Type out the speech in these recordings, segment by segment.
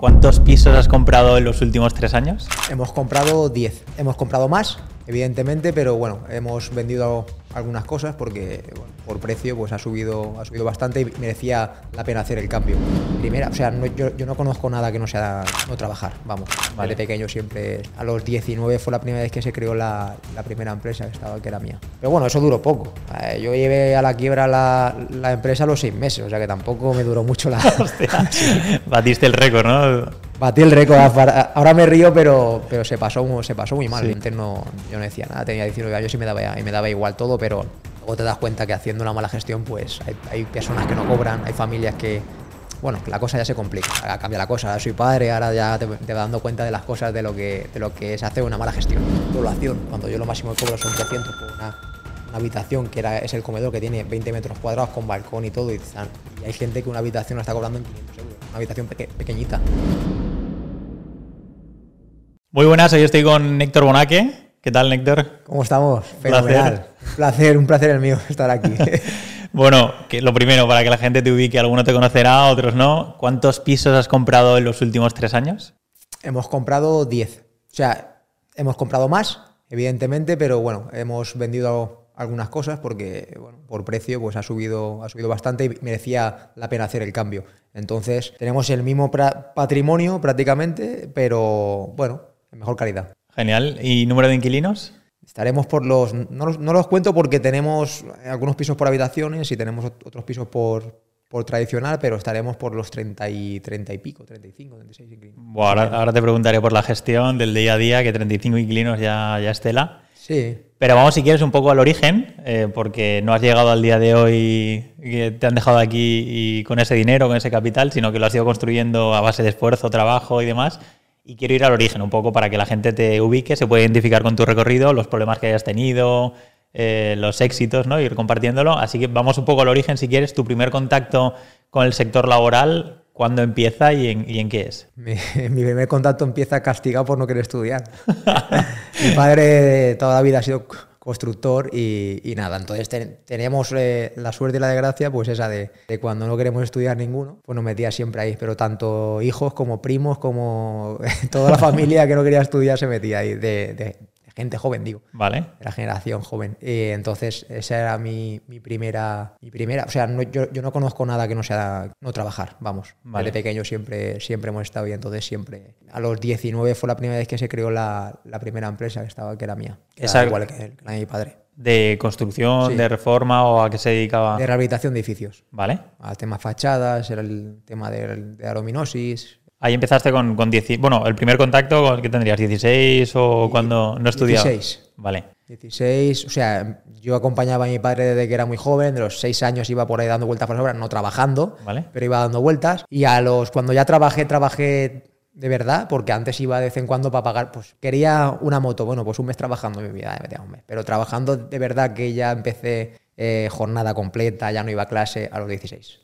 ¿Cuántos pisos has comprado en los últimos tres años? Hemos comprado 10. Hemos comprado más, evidentemente, pero bueno, hemos vendido algunas cosas porque bueno, por precio pues ha subido, ha subido bastante y merecía la pena hacer el cambio. Primera, o sea, no- yo, yo no conozco nada que no sea no trabajar, vamos. Vale. Desde pequeño siempre, a los 19 fue la primera vez que se creó la, la primera empresa que estaba, que era mía. Pero bueno, eso duró poco. Eh, Yo llevé a la quiebra la, la empresa a los seis meses, o sea que tampoco me duró mucho la... Hostia, batiste el récord, ¿no? Batí el récord. Ahora me río, pero, pero se, pasó, se pasó muy mal. Antes no, yo no decía nada, tenía 19 años y me daba, y me daba igual todo, pero luego te das cuenta que haciendo una mala gestión, pues hay, hay personas que no cobran, hay familias que. Bueno, la cosa ya se complica, ahora cambia la cosa, ahora soy padre, ahora ya te, te vas dando cuenta de las cosas, de lo que, de lo que es hacer una mala gestión. Población, cuando yo lo máximo que cobro son 300 por una, una habitación que era, es el comedor que tiene 20 metros cuadrados con balcón y todo, y, y hay gente que una habitación la está cobrando en 500 euros, una habitación peque- pequeñita. Muy buenas, hoy estoy con Néctor Bonaque. ¿Qué tal, Néctor? ¿Cómo estamos? placer. Fenomenal. Un placer, un placer el mío estar aquí. Bueno, que lo primero, para que la gente te ubique, alguno te conocerá, otros no. ¿Cuántos pisos has comprado en los últimos tres años? hemos comprado 10. O sea, hemos comprado más, evidentemente, pero bueno, hemos vendido algunas cosas porque bueno, por precio pues ha subido, ha subido bastante y merecía la pena hacer el cambio. Entonces, tenemos el mismo patrimonio prácticamente, pero bueno, en mejor calidad. Genial. ¿Y número de inquilinos? Estaremos por los. No los, no los cuento porque tenemos algunos pisos por habitaciones y tenemos ot- otros pisos por, por tradicional, pero estaremos por los 30 y, 30 y pico, 35, 36 inquilinos. Buah, ahora, ahora te preguntaré por la gestión del día a día, que 35 inquilinos ya, ya es tela. Sí, Pero vamos, si quieres, un poco al origen, eh, porque no has llegado al día de hoy que te han dejado aquí y con ese dinero, con ese capital, sino que lo has ido construyendo a base de esfuerzo, trabajo y demás. Y quiero ir al origen un poco para que la gente te ubique, se pueda identificar con tu recorrido, los problemas que hayas tenido, eh, los éxitos, ¿no? Ir compartiéndolo. Así que vamos un poco al origen, si quieres, tu primer contacto con el sector laboral, cuándo empieza y en, y en qué es. Mi, mi primer contacto empieza castigado por no querer estudiar. mi padre toda la vida ha sido constructor y, nada, entonces ten- teníamos eh, la suerte y la desgracia, pues esa de, cuando no queremos estudiar ninguno, pues nos metía siempre ahí, pero tanto hijos como primos, como toda la familia que no quería estudiar se metía ahí, gente joven, digo ¿Vale? de la generación joven. Y entonces, esa era mi, mi primera, mi primera, o sea, no- yo, yo no conozco nada que no sea no trabajar, vamos. Vale. Desde pequeño siempre, siempre hemos estado y entonces siempre, a los 19 fue la primera vez que se creó la, la primera empresa que estaba, que era mía. Que era igual que, que la de mi padre. ¿De construcción, Sí. de reforma o a qué se dedicaba? De rehabilitación de edificios. ¿Vale? Al tema fachadas, era el tema de, de arominosis. Ahí empezaste con, con 10. Bueno, el primer contacto, ¿con ¿qué tendrías? ¿16 o cuando no estudiabas? 16. Vale. 16, o sea, yo acompañaba a mi padre desde que era muy joven, de los 6 años iba por ahí dando vueltas por las obras, no trabajando, Vale. pero iba dando vueltas. Y a los, cuando ya trabajé, trabajé de verdad, porque antes iba de vez en cuando para pagar, pues quería una moto, bueno, pues un mes trabajando en mi vida, un mes, pero trabajando de verdad que ya empecé eh, jornada completa, ya no iba a clase a los 16.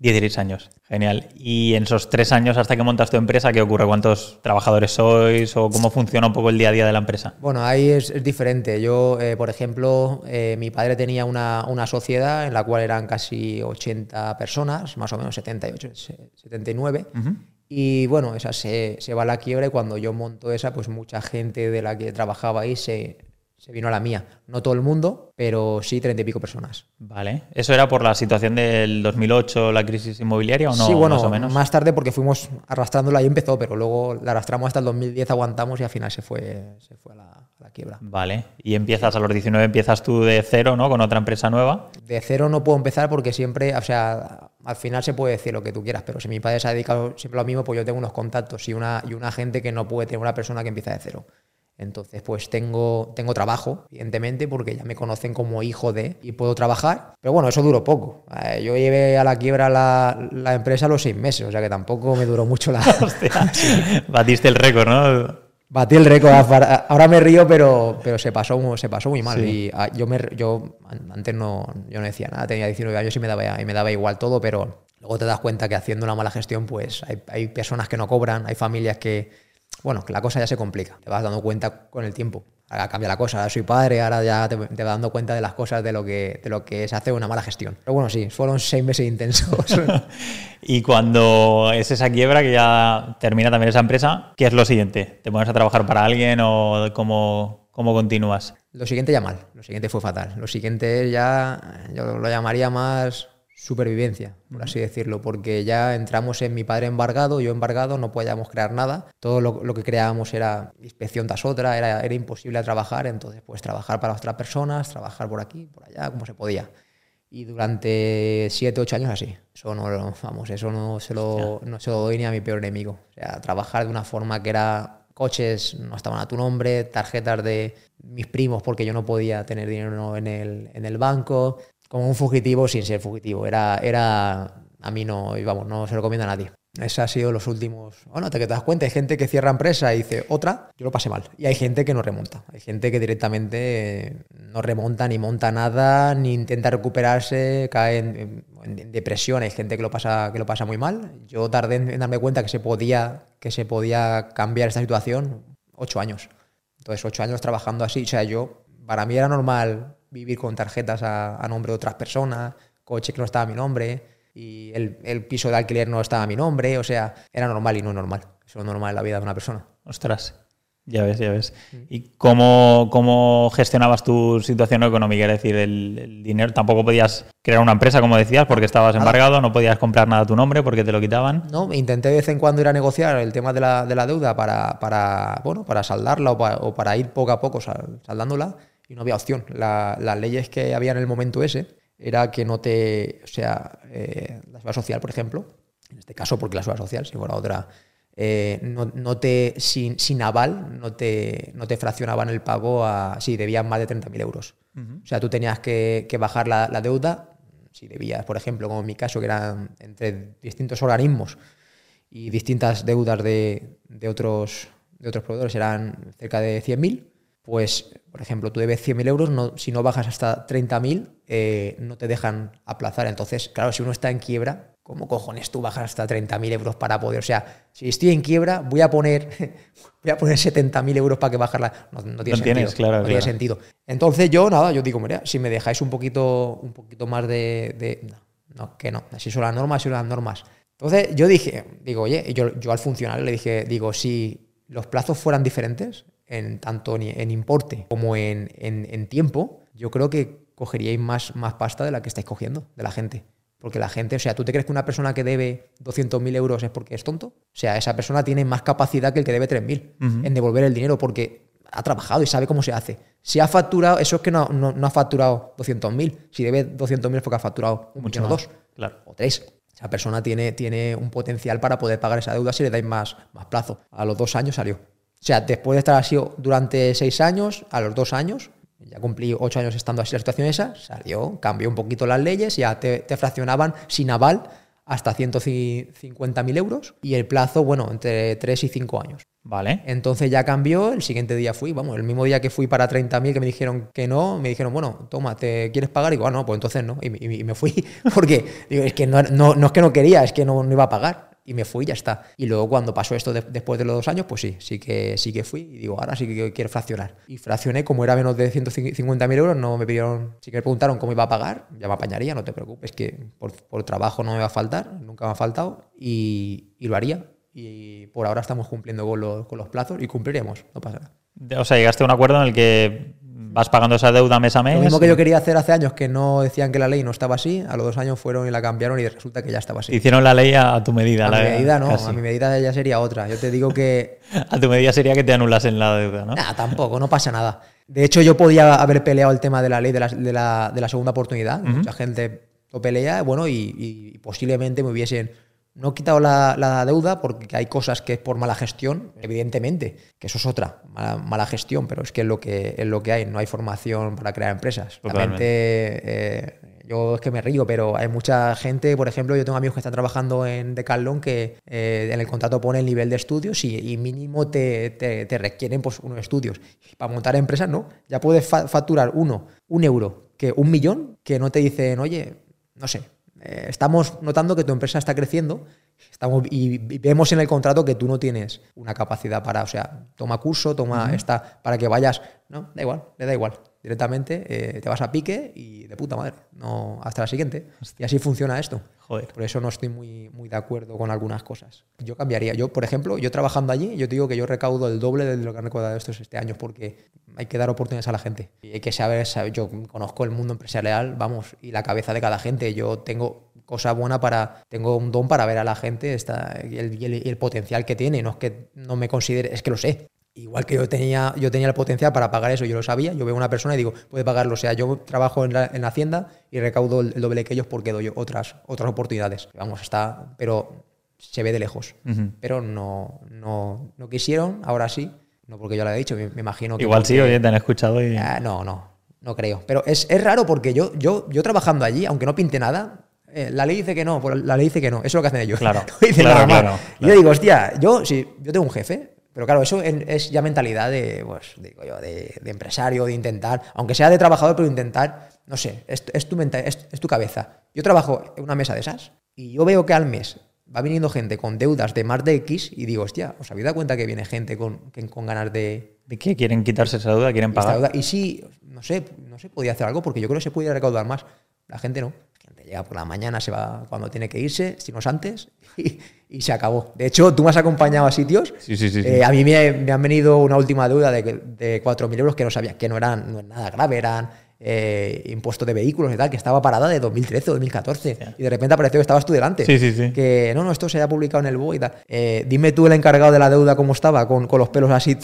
16 años. Genial. Y en esos tres años hasta que montas tu empresa, ¿qué ocurre? ¿Cuántos trabajadores sois o cómo funciona un poco el día a día de la empresa? Bueno, ahí es, es diferente. Yo, eh, por ejemplo, eh, mi padre tenía una, una sociedad en la cual eran casi 80 personas, más o menos 78, se- 79. Y bueno, esa se, se va a la quiebra y cuando yo monto esa, pues mucha gente de la que trabajaba ahí se, se vino a la mía. No todo el mundo, pero sí 30 y pico personas. Vale. ¿Eso era por la situación del 2008, la crisis inmobiliaria o no? sí, bueno, más o menos. más tarde porque fuimos arrastrándola y empezó, pero luego la arrastramos hasta el 2010, aguantamos y al final se fue, se fue a la, a la quiebra. Vale. Y empiezas a los 19, empiezas tú de cero, ¿no? Con otra empresa nueva. De cero no puedo empezar porque siempre, o sea, al final se puede decir lo que tú quieras, pero si mi padre se ha dedicado siempre a lo mismo, pues yo tengo unos contactos y una, y una gente que no puede tener una persona que empieza de cero. Entonces, pues tengo, tengo trabajo, evidentemente, porque ya me conocen como hijo de y puedo trabajar. Pero bueno, eso duró poco. Eh, Yo llevé a la quiebra la, la empresa a los seis meses, o sea que tampoco me duró mucho la, Hostia. Batiste el récord, ¿no? Batí el récord. Ahora me río, pero, pero se, pasó, se pasó muy mal. Y ah, yo, me, yo an- antes no, yo no decía nada, tenía 19 años y me daba, y me daba igual todo, pero luego te das cuenta que haciendo una mala gestión, pues hay, hay personas que no cobran, hay familias que, bueno, que la cosa ya se complica. Te vas dando cuenta con el tiempo. Ahora cambia la cosa, ahora soy padre, ahora ya te, te vas dando cuenta de las cosas, de lo que, de lo que es hacer una mala gestión. Pero bueno, sí, fueron seis meses intensos. y cuando es esa quiebra que ya termina también esa empresa, ¿qué es lo siguiente? ¿Te pones a trabajar para alguien o cómo, cómo continúas? Lo siguiente ya mal, lo siguiente fue fatal. Lo siguiente ya, yo lo llamaría más supervivencia, por así decirlo, porque ya entramos en mi padre embargado, yo embargado, no podíamos crear nada, todo lo, que creábamos era inspección tras otra, era, era imposible trabajar, entonces pues trabajar para otras personas, trabajar por aquí, por allá, como se podía. Y durante siete, ocho años así. Eso no, vamos, eso no se, lo, no se lo doy ni a mi peor enemigo. O sea, trabajar de una forma que era coches no estaban a tu nombre, tarjetas de mis primos porque yo no podía tener dinero en el, en el banco, como un fugitivo sin ser fugitivo. Era, era a mí no, vamos, no se lo recomienda a nadie. Esos han sido los últimos. Bueno, te, te das cuenta, hay gente que cierra empresa y dice otra, yo lo pasé mal. Y hay gente que no remonta. Hay gente que directamente no remonta ni monta nada, ni intenta recuperarse, cae en, depresión. Hay gente que lo pasa, que lo pasa muy mal. Yo tardé en darme cuenta que se podía, que se podía cambiar esta situación ocho años. Entonces, ocho años trabajando así. O sea, yo, para mí era normal vivir con tarjetas a, nombre de otras personas, coche que no estaba a mi nombre, y el, piso de alquiler no estaba a mi nombre, o sea, era normal y no normal. Eso es normal en la vida de una persona. Ostras, ya ves, ya ves. Mm. ¿Y cómo, cómo, gestionabas tu situación económica? Es decir, el, dinero, tampoco podías crear una empresa, como decías, porque estabas embargado, no podías comprar nada a tu nombre porque te lo quitaban. No, intenté de vez en cuando ir a negociar el tema de la, de la deuda para, para, bueno, para saldarla o para, o para ir poco a poco saldándola y no había opción. las leyes que había en el momento ese era que no te, o sea, eh, la seguridad social, por ejemplo, en este caso porque la seguridad social, si fuera otra, eh, no, te, sin, sin, aval, no te, no te fraccionaban el pago a, si debías más de 30.000 euros. O sea, tú tenías que, bajar la, deuda, si debías, por ejemplo, como en mi caso, que eran entre distintos organismos y distintas deudas de, de otros, de otros proveedores, eran cerca de 100.000, pues, por ejemplo, tú debes 100.000 euros, no, si no bajas hasta 30.000, eh, no te dejan aplazar. Entonces, claro, si uno está en quiebra, ¿cómo cojones tú bajas hasta 30.000 euros para poder? O sea, si estoy en quiebra, voy a poner, voy a poner 70.000 euros para que bajarla. No, no tiene sentido. Tienes, claro, no tiene sentido. Entonces yo, nada, yo digo, mira, si me dejáis un poquito, un poquito más de... no, que no, así son las normas, así son las normas. Entonces yo dije, digo, oye, yo, yo al funcionario le dije, digo, si los plazos fueran diferentes, en tanto en importe como en, en, tiempo, yo creo que cogeríais más, más pasta de la que estáis cogiendo de la gente. Porque la gente, o sea, ¿tú te crees que una persona que debe 200.000 euros es porque es tonto? O sea, esa persona tiene más capacidad que el que debe 3.000 en devolver el dinero porque ha trabajado y sabe cómo se hace. Si ha facturado, eso es que no, no, ha facturado 200.000. Si debe 200.000 es porque ha facturado un millón o dos. Claro. O tres. Esa persona tiene, tiene un potencial para poder pagar esa deuda si le dais más, más plazo. A los dos años salió. O sea, después de estar así durante seis años, a los dos años, ya cumplí ocho años estando así la situación esa, salió, cambió un poquito las leyes, ya te, fraccionaban sin aval hasta 150.000 euros y el plazo, bueno, entre tres y cinco años. Vale. Entonces ya cambió, el siguiente día fui, vamos, el mismo día que fui para 30.000 que me dijeron que no, me dijeron, bueno, toma, ¿te quieres pagar? Y digo, ah, no, pues entonces no. Y, me fui, porque digo, es que no, no, es que no quería, es que no, no iba a pagar y me fui y ya está. Y luego cuando pasó esto después de los dos años, pues sí, sí que, sí que fui y digo, ahora sí que quiero fraccionar. Y fraccioné, como era menos de 150.000 euros, no me pidieron, sí que me preguntaron cómo iba a pagar, ya me apañaría, no te preocupes, que por, por trabajo no me va a faltar, nunca me ha faltado y, y lo haría. Y por ahora estamos cumpliendo con los, con los plazos y cumpliremos, no pasa nada. O sea, llegaste a un acuerdo en el que vas pagando esa deuda mes a mes. Lo mismo que yo quería hacer hace años, que no decían que la ley no estaba así, a los dos años fueron y la cambiaron y resulta que ya estaba así. Hicieron la ley a, tu medida. A mi medida no, a mi medida ya sería otra. Yo te digo que... a tu medida sería que te anulasen la deuda, ¿no? Nah, tampoco, no pasa nada. De hecho, yo podía haber peleado el tema de la ley de la, de la, segunda oportunidad. Mucha gente lo pelea, bueno, y posiblemente me hubiesen no he quitado la, deuda porque hay cosas que es por mala gestión, evidentemente, que eso es otra, mala, gestión, pero es que es lo que, es lo que hay, no hay formación para crear empresas. Realmente, eh, yo es que me río, pero hay mucha gente, por ejemplo, yo tengo amigos que están trabajando en Decathlon que eh, en el contrato pone el nivel de estudios y, mínimo te, te, requieren pues, unos estudios. Para montar empresas, no, ya puedes facturar uno, un euro, que un millón, que no te dicen, oye, no sé, eh, estamos notando que tu empresa está creciendo estamos, y, vemos en el contrato que tú no tienes una capacidad para, o sea, toma curso, toma esta, para que vayas, no, da igual, le da igual. Directamente eh, te vas a pique y de puta madre, no, hasta la siguiente. Y así funciona esto. Por eso no estoy muy, muy de acuerdo con algunas cosas. Yo cambiaría. Yo, por ejemplo, yo trabajando allí, yo te digo que yo recaudo el doble de lo que han recaudado estos este año porque hay que dar oportunidades a la gente. Y hay que saber, yo conozco el mundo empresarial, vamos, y la cabeza de cada gente. Yo tengo cosa buena para, tengo un don para ver a la gente está y, el, y el potencial que tiene. No es que no me considere, es que lo sé. Igual que yo tenía, yo tenía el potencial para pagar eso, yo lo sabía, yo veo a una persona y digo, puede pagarlo. O sea, yo trabajo en la, Hacienda y recaudo el, doble que ellos porque doy otras, otras oportunidades. Vamos, está, pero se ve de lejos. Pero no, no, no quisieron, ahora sí. No porque yo lo he dicho, me, imagino que. Igual sí, oye, te han escuchado y. Ah, no, no, no creo. Pero es, es, raro porque yo, yo, yo trabajando allí, aunque no pinte nada, eh, la ley dice que no, la ley dice que no. Eso es lo que hacen ellos. Claro. claro, claro, Yo digo, hostia, yo, si yo tengo un jefe, pero claro, eso es ya mentalidad de, pues, digo yo, de, empresario, de intentar, aunque sea de trabajador, pero intentar, no sé, es, tu, mental, es, tu cabeza. Yo trabajo en una mesa de esas y yo veo que al mes va viniendo gente con deudas de más de X y digo, hostia, ¿os habéis dado cuenta que viene gente con, con ganas de... ¿De qué? ¿Quieren quitarse esa deuda? ¿Quieren pagar? Y sí, no sé, no sé, podía hacer algo porque yo creo que se podía recaudar más. La gente no llega por la mañana, se va cuando tiene que irse, si no es antes, y, se acabó. De hecho, tú me has acompañado a sitios. Sí, sí, sí. Eh, a mí me, han venido una última deuda de, de 4.000 euros que no sabía, que no eran no nada grave, eran eh, impuestos de vehículos y tal, que estaba parada de 2013 o 2014. Y de repente apareció que estabas tú delante. Sí, sí, sí. Que no, no, esto se ha publicado en el BOE y tal. Eh, dime tú el encargado de la deuda cómo estaba, con, con los pelos así.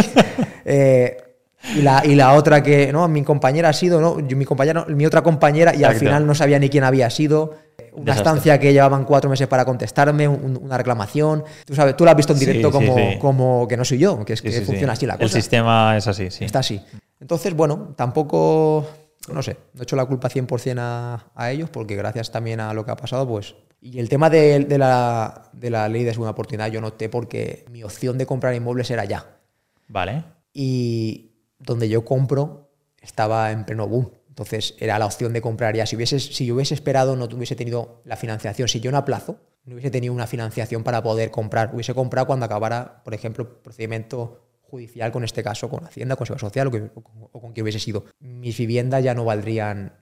eh, y la, y la otra que, no, mi compañera ha sido, no, mi compañera, mi otra compañera, y al final no sabía ni quién había sido. Una estancia que llevaban cuatro meses para contestarme, una reclamación. Tú sabes, tú la has visto en directo como, como que no soy yo, que es que funciona así la cosa. El sistema es así, sí. Está así. Entonces, bueno, tampoco, no sé, no he hecho la culpa 100% a, a ellos, porque gracias también a lo que ha pasado, pues y el tema de, de, la, de, la, ley de segunda oportunidad yo noté porque mi opción de comprar inmuebles era ya. Vale. Y, donde yo compro estaba en pleno boom. Entonces era la opción de comprar ya. Si, hubiese, si yo hubiese esperado, no hubiese tenido la financiación. Si yo no aplazo, no hubiese tenido una financiación para poder comprar. Hubiese comprado cuando acabara, por ejemplo, procedimiento judicial, con este caso, con Hacienda, con Seguridad Social o, con quien hubiese sido. Mis viviendas ya no valdrían.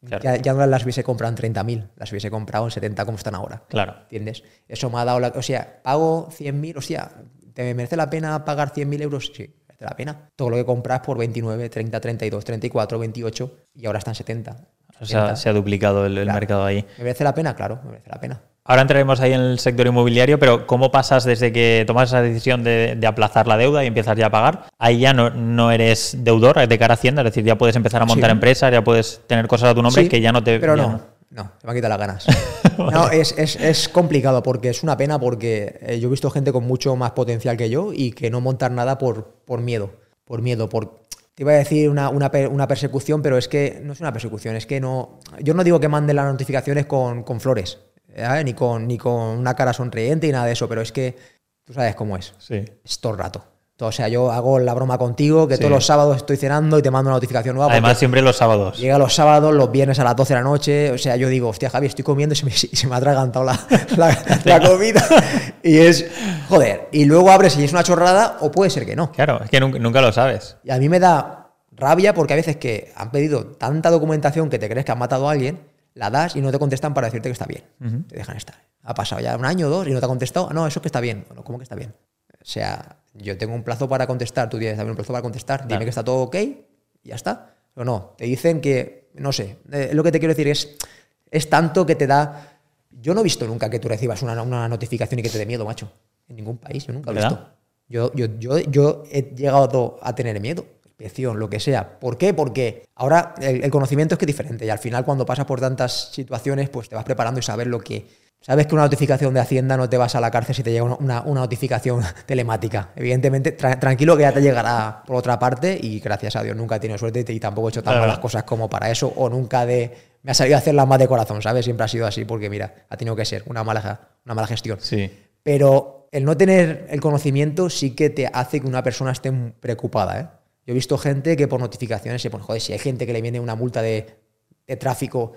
Ya, no las hubiese comprado en 30.000, las hubiese comprado en 70 como están ahora. Claro. ¿Entiendes? Eso me ha dado la. O sea, pago 100.000, o sea, ¿te merece la pena pagar 100.000 euros? Sí la pena. Todo lo que compras por 29, 30, 32, 34, 28 y ahora están 70. O sea, se ha duplicado el, mercado ahí. ¿Me merece la pena? Claro, me merece la pena. Ahora entraremos ahí en el sector inmobiliario, pero ¿cómo pasas desde que tomas esa decisión de, aplazar la deuda y empiezas ya a pagar? Ahí ya no, no, eres deudor de cara a Hacienda, es decir, ya puedes empezar a montar empresas, ya puedes tener cosas a tu nombre que ya no te... Pero no, no, se me han quitado las ganas. no, es, es, es, complicado porque es una pena porque eh, yo he visto gente con mucho más potencial que yo y que no montar nada por, por miedo por miedo, por... Te iba a decir una, una, una, persecución, pero es que no es una persecución, es que no... Yo no digo que manden las notificaciones con, con flores, ¿eh? ni, con, ni con una cara sonriente y nada de eso, pero es que tú sabes cómo es. Sí. Es todo el rato. O sea, yo hago la broma contigo, que todos los sábados estoy cenando y te mando una notificación nueva. Además, siempre los sábados. Llega los sábados, los viernes a las 12 de la noche. O sea, yo digo, hostia, Javi, estoy comiendo y se me, se me ha atragantado la, la, comida. y es, joder. Y luego abres y es una chorrada, o puede ser que no. Claro, es que nunca, nunca lo sabes. Y a mí me da rabia porque a veces que han pedido tanta documentación que te crees que han matado a alguien, la das y no te contestan para decirte que está bien. Te dejan estar. Ha pasado ya un año o dos y no te ha contestado. Ah, no, eso es que está bien. Bueno, ¿cómo que está bien? O sea, yo tengo un plazo para contestar, tú tienes también un plazo para contestar, dime que está todo ok y ya está. O no, te dicen que, no sé, eh, lo que te quiero decir es, es tanto que te da... Yo no he visto nunca que tú recibas una, una notificación y que te dé miedo, macho. En ningún país, yo nunca he visto. Yo, yo, yo, yo, he llegado a tener miedo, inspección, lo que sea. ¿Por qué? Porque ahora el, el, conocimiento es que es diferente y al final cuando pasas por tantas situaciones, pues te vas preparando y sabes lo que, Sabes que una notificación de Hacienda no te vas a la cárcel si te llega una, notificación telemática. Evidentemente, tranquilo que ya te llegará por otra parte y gracias a Dios nunca he tenido suerte y tampoco he hecho tan malas cosas como para eso o nunca de, me ha salido a hacerlas más de corazón, ¿sabes? Siempre ha sido así porque, mira, ha tenido que ser una mala, una mala gestión. Sí. Pero el no tener el conocimiento sí que te hace que una persona esté preocupada, ¿eh? Yo he visto gente que por notificaciones se pone, joder, si hay gente que le viene una multa de, de tráfico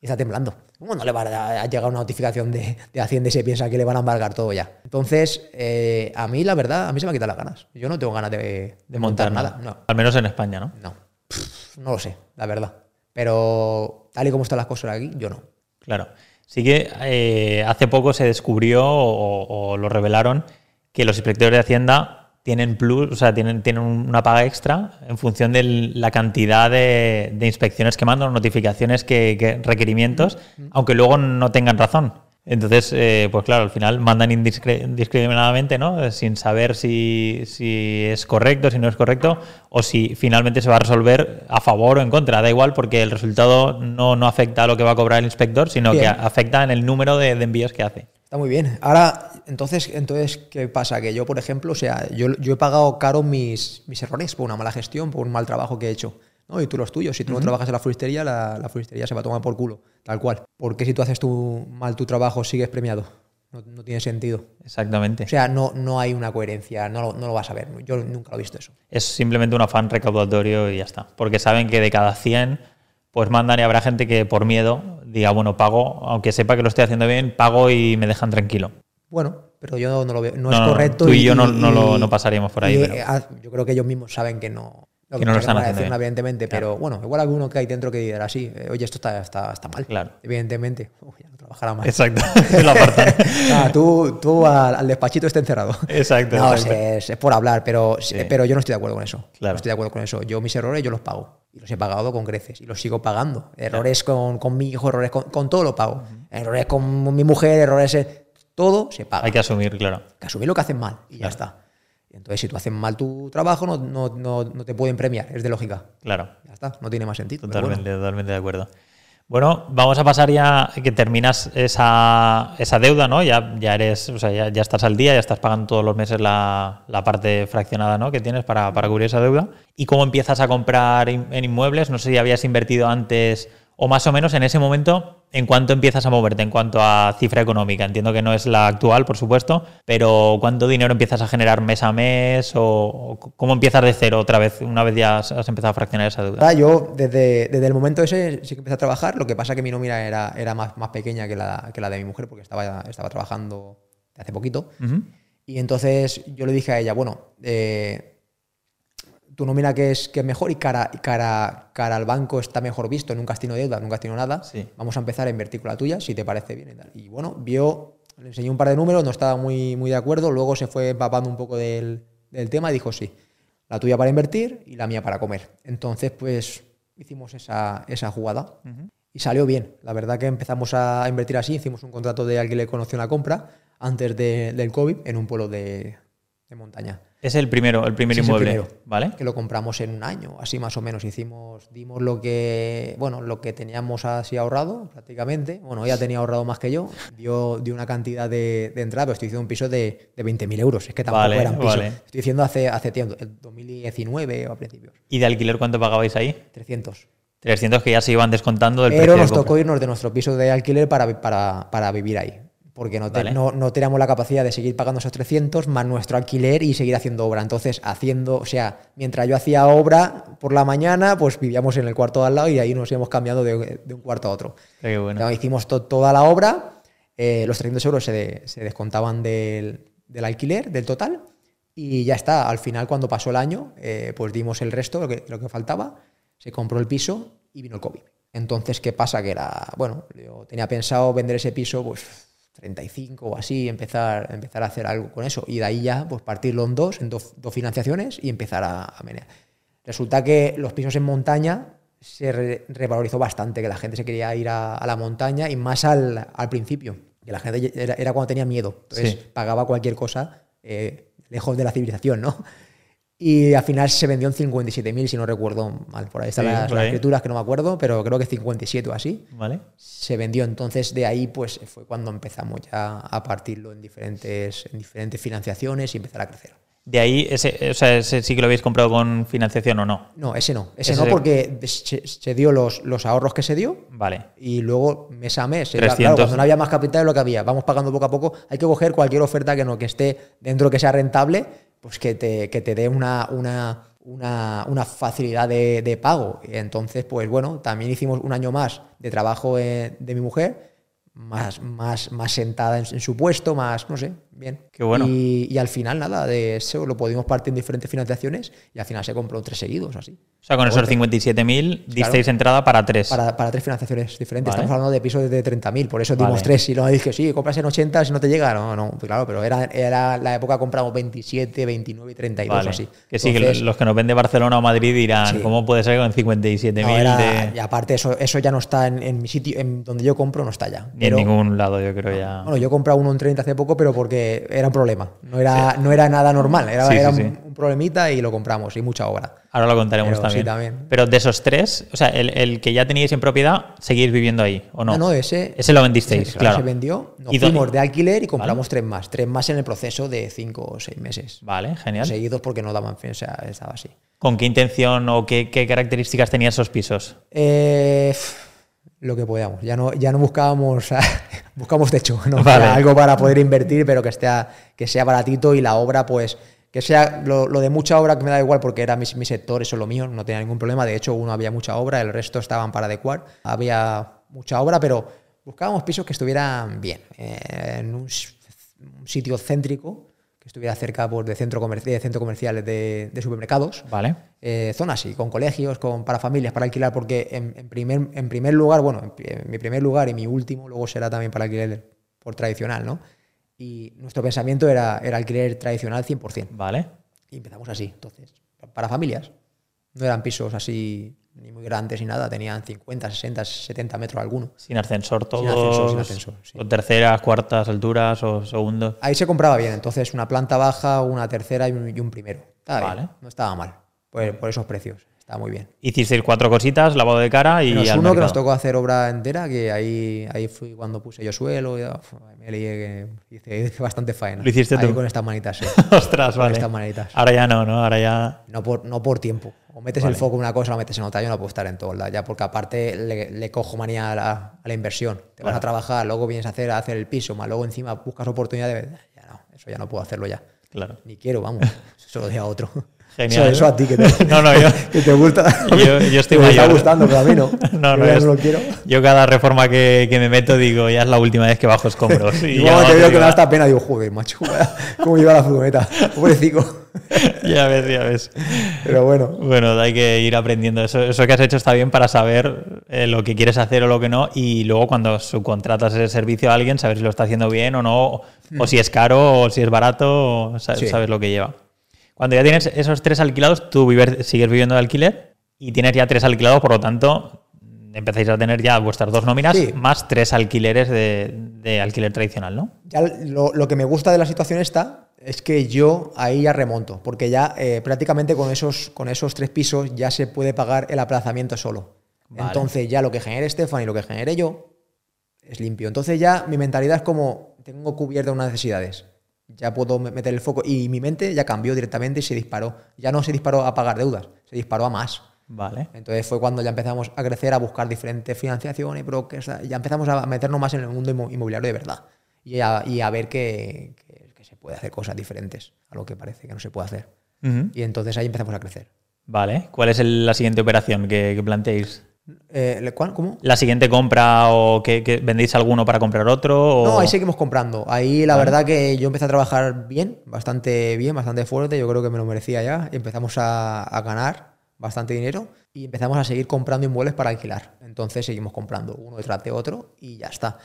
Y está temblando. ¿Cómo no le va a, llegar una notificación de, de Hacienda y se piensa que le van a embargar todo ya? Entonces, eh, a mí la verdad, a mí se me han quitado las ganas. Yo no tengo ganas de, de montar nada. No, Al menos en España, ¿no? no. Pff, no lo sé, la verdad. Pero tal y como están las cosas aquí, yo no. Claro. Sí que eh, hace poco se descubrió o, o lo revelaron que los inspectores de Hacienda tienen plus, o sea, tienen, tienen una paga extra en función de la cantidad de, de inspecciones que mandan, notificaciones que, que requerimientos, aunque luego no tengan razón. Entonces, eh, pues claro, al final mandan indiscriminadamente, ¿no? Eh, Sin saber si, si es correcto, si no es correcto, o si finalmente se va a resolver a favor o en contra. Da igual porque el resultado no, no afecta a lo que va a cobrar el inspector, sino Bien. que afecta en el número de, de envíos que hace. Está muy bien. Ahora, entonces, entonces, ¿qué pasa? Que yo, por ejemplo, o sea, yo, yo he pagado caro mis, mis errores por una mala gestión, por un mal trabajo que he hecho. ¿no? Y tú los tuyos. Si tú no trabajas en la floristería, la, la floristería se va a tomar por culo, tal cual. ¿Por qué si tú haces tu, mal tu trabajo sigues premiado? No, no tiene sentido. Exactamente. O sea, no, no hay una coherencia, no lo, no lo vas a ver. Yo nunca lo he visto eso. es simplemente un afán recaudatorio y ya está. Porque saben que de cada 100, pues mandan y habrá gente que por miedo diga, bueno, pago, aunque sepa que lo estoy haciendo bien, pago y me dejan tranquilo. Bueno, pero yo no lo veo. No, No, es correcto. tú y yo no- no lo- no pasaríamos por ahí, pero- Yo creo que ellos mismos saben que no. Que no lo están haciendo evidentemente, pero bueno, igual alguno que hay dentro que dirá así, eh, oye, esto está, está, está mal. Claro. Evidentemente. Uy, ya no trabajará más. Exacto. Lo apartan. Ah, tú, tú al, al despachito está encerrado. Exacto, No, exacto. es, es por hablar, pero, pero yo no estoy de acuerdo con eso. Claro. No estoy de acuerdo con eso. Yo mis errores yo los pago. Y los he pagado con creces. Y los sigo pagando. Errores con, con mi hijo, errores con, con todo lo pago. Errores con mi mujer, errores... eh, todo se paga. Hay que asumir, claro. que asumir lo que hacen mal y ya está. Entonces, si tú haces mal tu trabajo, no, no, no, no te pueden premiar, es de lógica. Claro. Ya está, no tiene más sentido. Totalmente, bueno. totalmente de acuerdo. Bueno, vamos a pasar ya que terminas esa, esa deuda, ¿no? Ya, ya eres, o sea, ya, ya estás al día, ya estás pagando todos los meses la, la parte fraccionada, ¿no? Que tienes para, para cubrir esa deuda. ¿Y cómo empiezas a comprar in- en inmuebles? No sé si habías invertido antes o más o menos en ese momento, ¿en cuánto empiezas a moverte en cuanto a cifra económica? Entiendo que no es la actual, por supuesto, pero ¿cuánto dinero empiezas a generar mes a mes o, o cómo empiezas de cero otra vez, una vez ya has has empezado a fraccionar esa deuda? Ahora, yo, desde, desde el momento ese, sí que empecé a trabajar. Lo que pasa que mi nómina era, era más, más pequeña que la, que la de mi mujer, porque estaba, estaba trabajando hace poquito. Y entonces yo le dije a ella, bueno, eh, tu nómina que es, que es mejor y cara, cara, cara al banco está mejor visto, nunca has tenido deuda, nunca has tenido nada, Sí. vamos a empezar a invertir con la tuya, si te parece bien y tal. Y bueno, vio, le enseñé un par de números, no estaba muy, muy de acuerdo, luego se fue empapando un poco del, del tema y dijo, sí, la tuya para invertir y la mía para comer. Entonces, pues hicimos esa, esa jugada y salió bien. La verdad que empezamos a invertir así, hicimos un contrato de alquiler con opción a compra antes de- del COVID en un pueblo de, de montaña. Es el primero, el primer Sí, es el inmueble, primero. ¿vale? Que lo compramos en un año, así más o menos. Hicimos, dimos lo que, bueno, lo que teníamos así ahorrado, prácticamente. Bueno, ella tenía ahorrado más que yo. Dio, dio una cantidad de, de entrada, pero estoy diciendo un piso de, de 20.000 euros. Es que tampoco Vale, era un piso. vale. Estoy diciendo hace, hace tiempo, el 2019 o a principios. ¿Y de alquiler cuánto pagabais ahí? 300. 300 que ya se iban descontando del Pero precio nos tocó irnos de nuestro piso de alquiler para, para, para vivir ahí. Porque no, te- Vale. no, no teníamos la capacidad de seguir pagando esos 300 más nuestro alquiler y seguir haciendo obra. Entonces, haciendo, o sea, mientras yo hacía obra por la mañana, pues vivíamos en el cuarto de al lado y ahí nos íbamos cambiando de, de un cuarto a otro. Qué bueno. Entonces, hicimos to- toda la obra, eh, los 300 euros se, de- se descontaban del, del alquiler, del total, y ya está. Al final, cuando pasó el año, eh, pues dimos el resto, lo que, lo que faltaba, se compró el piso y vino el COVID. Entonces, ¿qué pasa? Que era, bueno, yo tenía pensado vender ese piso, pues 35 o así, empezar, empezar a hacer algo con eso. Y de ahí ya, pues partirlo en dos, en dos, dos financiaciones y empezar a, a menear. Resulta que los pisos en montaña se re- revalorizó bastante, que la gente se quería ir a, a la montaña y más al, al principio, que la gente era, era cuando tenía miedo, entonces Sí. pagaba cualquier cosa eh, lejos de la civilización, ¿no? Y al final se vendió en 57.000, si no recuerdo mal, por ahí están Sí, las, escrituras que no me acuerdo, pero creo que 57 o así ¿Vale? se vendió. Entonces de ahí pues fue cuando empezamos ya a partirlo en diferentes, en diferentes financiaciones y empezar a crecer. De ahí, ese, o sea, ese sí que lo habéis comprado con financiación o no. No, ese no, ese, Ese no porque se, se dio los, los ahorros que se dio Vale. y luego mes a mes. era- 300. Claro, cuando no había más capital es lo que había. Vamos pagando poco a poco. Hay que coger cualquier oferta que no que esté dentro que sea rentable, pues que te, que te dé una, una, una, una facilidad de, de pago. Entonces, pues bueno, también hicimos un año más de trabajo eh, de mi mujer, más, más, más sentada en, en su puesto, más, no sé, bien. Qué bueno. Y, y al final, nada, de eso lo pudimos partir en diferentes financiaciones y al final se compró tres seguidos, así. O sea, con esos Fuerte. 57.000 disteis entrada para tres. Para, para tres financiaciones diferentes. Vale. Estamos hablando de pisos de 30.000, por eso Vale. dimos tres. Y luego dije, sí, compras en 80 si no te llega. No, no, pues claro, pero era, era la época compramos 27, 29 y 32 Vale. así. Que sí, que los que nos ven de Barcelona o Madrid dirán, Sí. ¿cómo puede ser con 57.000 no, de... Y aparte, eso, eso ya no está en, en mi sitio, en donde yo compro, no está ya. Ni Pero- en ningún lado, yo creo ya. Bueno, yo he comprado uno en 30 hace poco, pero porque era un problema. No era, no era nada normal, era, Sí, sí, era sí. Un, un problemita y lo compramos, y mucha obra. Ahora lo contaremos Pero también. Pero de esos tres, o sea, el, el que ya teníais en propiedad, ¿seguís viviendo ahí o no? Ah, no, ese, Ese lo vendisteis, ese, claro. Se vendió, nos ¿Y fuimos de alquiler y compramos tres más. Tres más en el proceso de cinco o seis meses. Vale, genial. Seguidos porque no daban fin, o sea, estaba así. ¿Con qué intención o qué, qué características tenían esos pisos? Eh, lo que podíamos. Ya no, ya no buscábamos, buscamos techo, ¿no? Vale. Algo para poder invertir, pero que, esté, que sea baratito y la obra, pues, que sea lo, lo de mucha obra que me da igual porque era mi, mi sector, eso es lo mío, no tenía ningún problema. De hecho, uno había mucha obra, el resto estaban para adecuar. Había mucha obra, pero buscábamos pisos que estuvieran bien, eh, en un sitio céntrico, que estuviera cerca pues, de, centro comer- de centros comerciales de, de supermercados Vale. eh, zonas así, con colegios, con, para familias, para alquilar, porque en, en primer, en primer lugar, bueno, en mi primer lugar y mi último, luego será también para alquiler por tradicional, ¿no? Y nuestro pensamiento era, era alquiler tradicional 100%. Vale. Y empezamos así, entonces, para familias. No eran pisos así ni muy grandes ni nada, tenían 50, 60, 70 metros alguno. Sin ascensor todos. Sin ascensor, sin ascensor, sí. O terceras, cuartas alturas o segundos. Ahí se compraba bien, entonces una planta baja, una tercera y un, y un primero. Estaba Vale. bien, no estaba mal, por, por esos precios, estaba muy bien. Hicisteis cuatro cositas, lavado de cara y Menos al uno que nos tocó hacer obra entera, que ahí, ahí fui cuando puse yo suelo, y, uf, me lié que hice, hice bastante faena. Lo hiciste ahí tú. con estas manitas, sí. Ostras, con vale. estas manitas. Ahora ya no, ¿no? Ahora ya. No por, no por tiempo. O metes Vale. el foco en una cosa o lo metes en otra. Yo no puedo estar en lados, ya porque aparte le, le cojo manía a la, a la inversión. Te vas a trabajar, luego vienes a hacer, a hacer el piso, más luego encima buscas oportunidades. Ya no, eso ya no puedo hacerlo ya. Claro. Ni quiero, vamos. Eso lo dejo a otro. Genial. Eso, eso a ti que te, No, no, yo- que te gusta. yo- yo estoy Que me está mayor. gustando, pero a mí no. No, Yo no, es- no lo quiero. Yo cada reforma que, que me meto digo, ya es la última vez que bajo escombros. Y Y ya te veo que me da esta pena, digo, joder, macho, cómo lleva la furgoneta. Pobrecito. Ya ves, ya ves. Pero bueno, Bueno, hay que ir aprendiendo. Eso, eso que has hecho está bien para saber eh, lo que quieres hacer o lo que no. Y luego cuando subcontratas ese servicio a alguien, saber si lo está haciendo bien o no. O si es caro o si es barato, o sa- Sí. sabes lo que lleva. Cuando ya tienes esos tres alquilados, tú vives- sigues viviendo de alquiler y tienes ya tres alquilados, por lo tanto, empezáis a tener ya vuestras dos nóminas Sí. más tres alquileres de, de alquiler tradicional, ¿no? ya lo, lo que me gusta de la situación esta es que yo ahí ya remonto, porque ya eh, prácticamente con esos, con esos tres pisos ya se puede pagar el aplazamiento solo. Vale. Entonces ya lo que genere Estefan y lo que genere yo es limpio. Entonces ya mi mentalidad es como tengo cubiertas unas necesidades. Ya puedo me- meter el foco y mi mente ya cambió directamente y se disparó. Ya no se disparó a pagar deudas, se disparó a más. Vale. Entonces fue cuando ya empezamos a crecer, a buscar diferentes financiaciones, brokers, ya empezamos a meternos más en el mundo inmo- inmobiliario de verdad y a, y a ver que, que- que se puede hacer cosas diferentes a lo que parece que no se puede hacer. Y entonces ahí empezamos a crecer. Vale. ¿Cuál es el- la siguiente operación que, que planteéis? Eh, ¿le- cuál? ¿Cómo? ¿La siguiente compra o que, que vendéis alguno para comprar otro? O... No, ahí seguimos comprando. Ahí la Vale. verdad que yo empecé a trabajar bien, bastante bien, bastante fuerte. Yo creo que me lo merecía ya. Empezamos a, a ganar bastante dinero y empezamos a seguir comprando inmuebles para alquilar. Entonces seguimos comprando uno detrás de otro y ya está.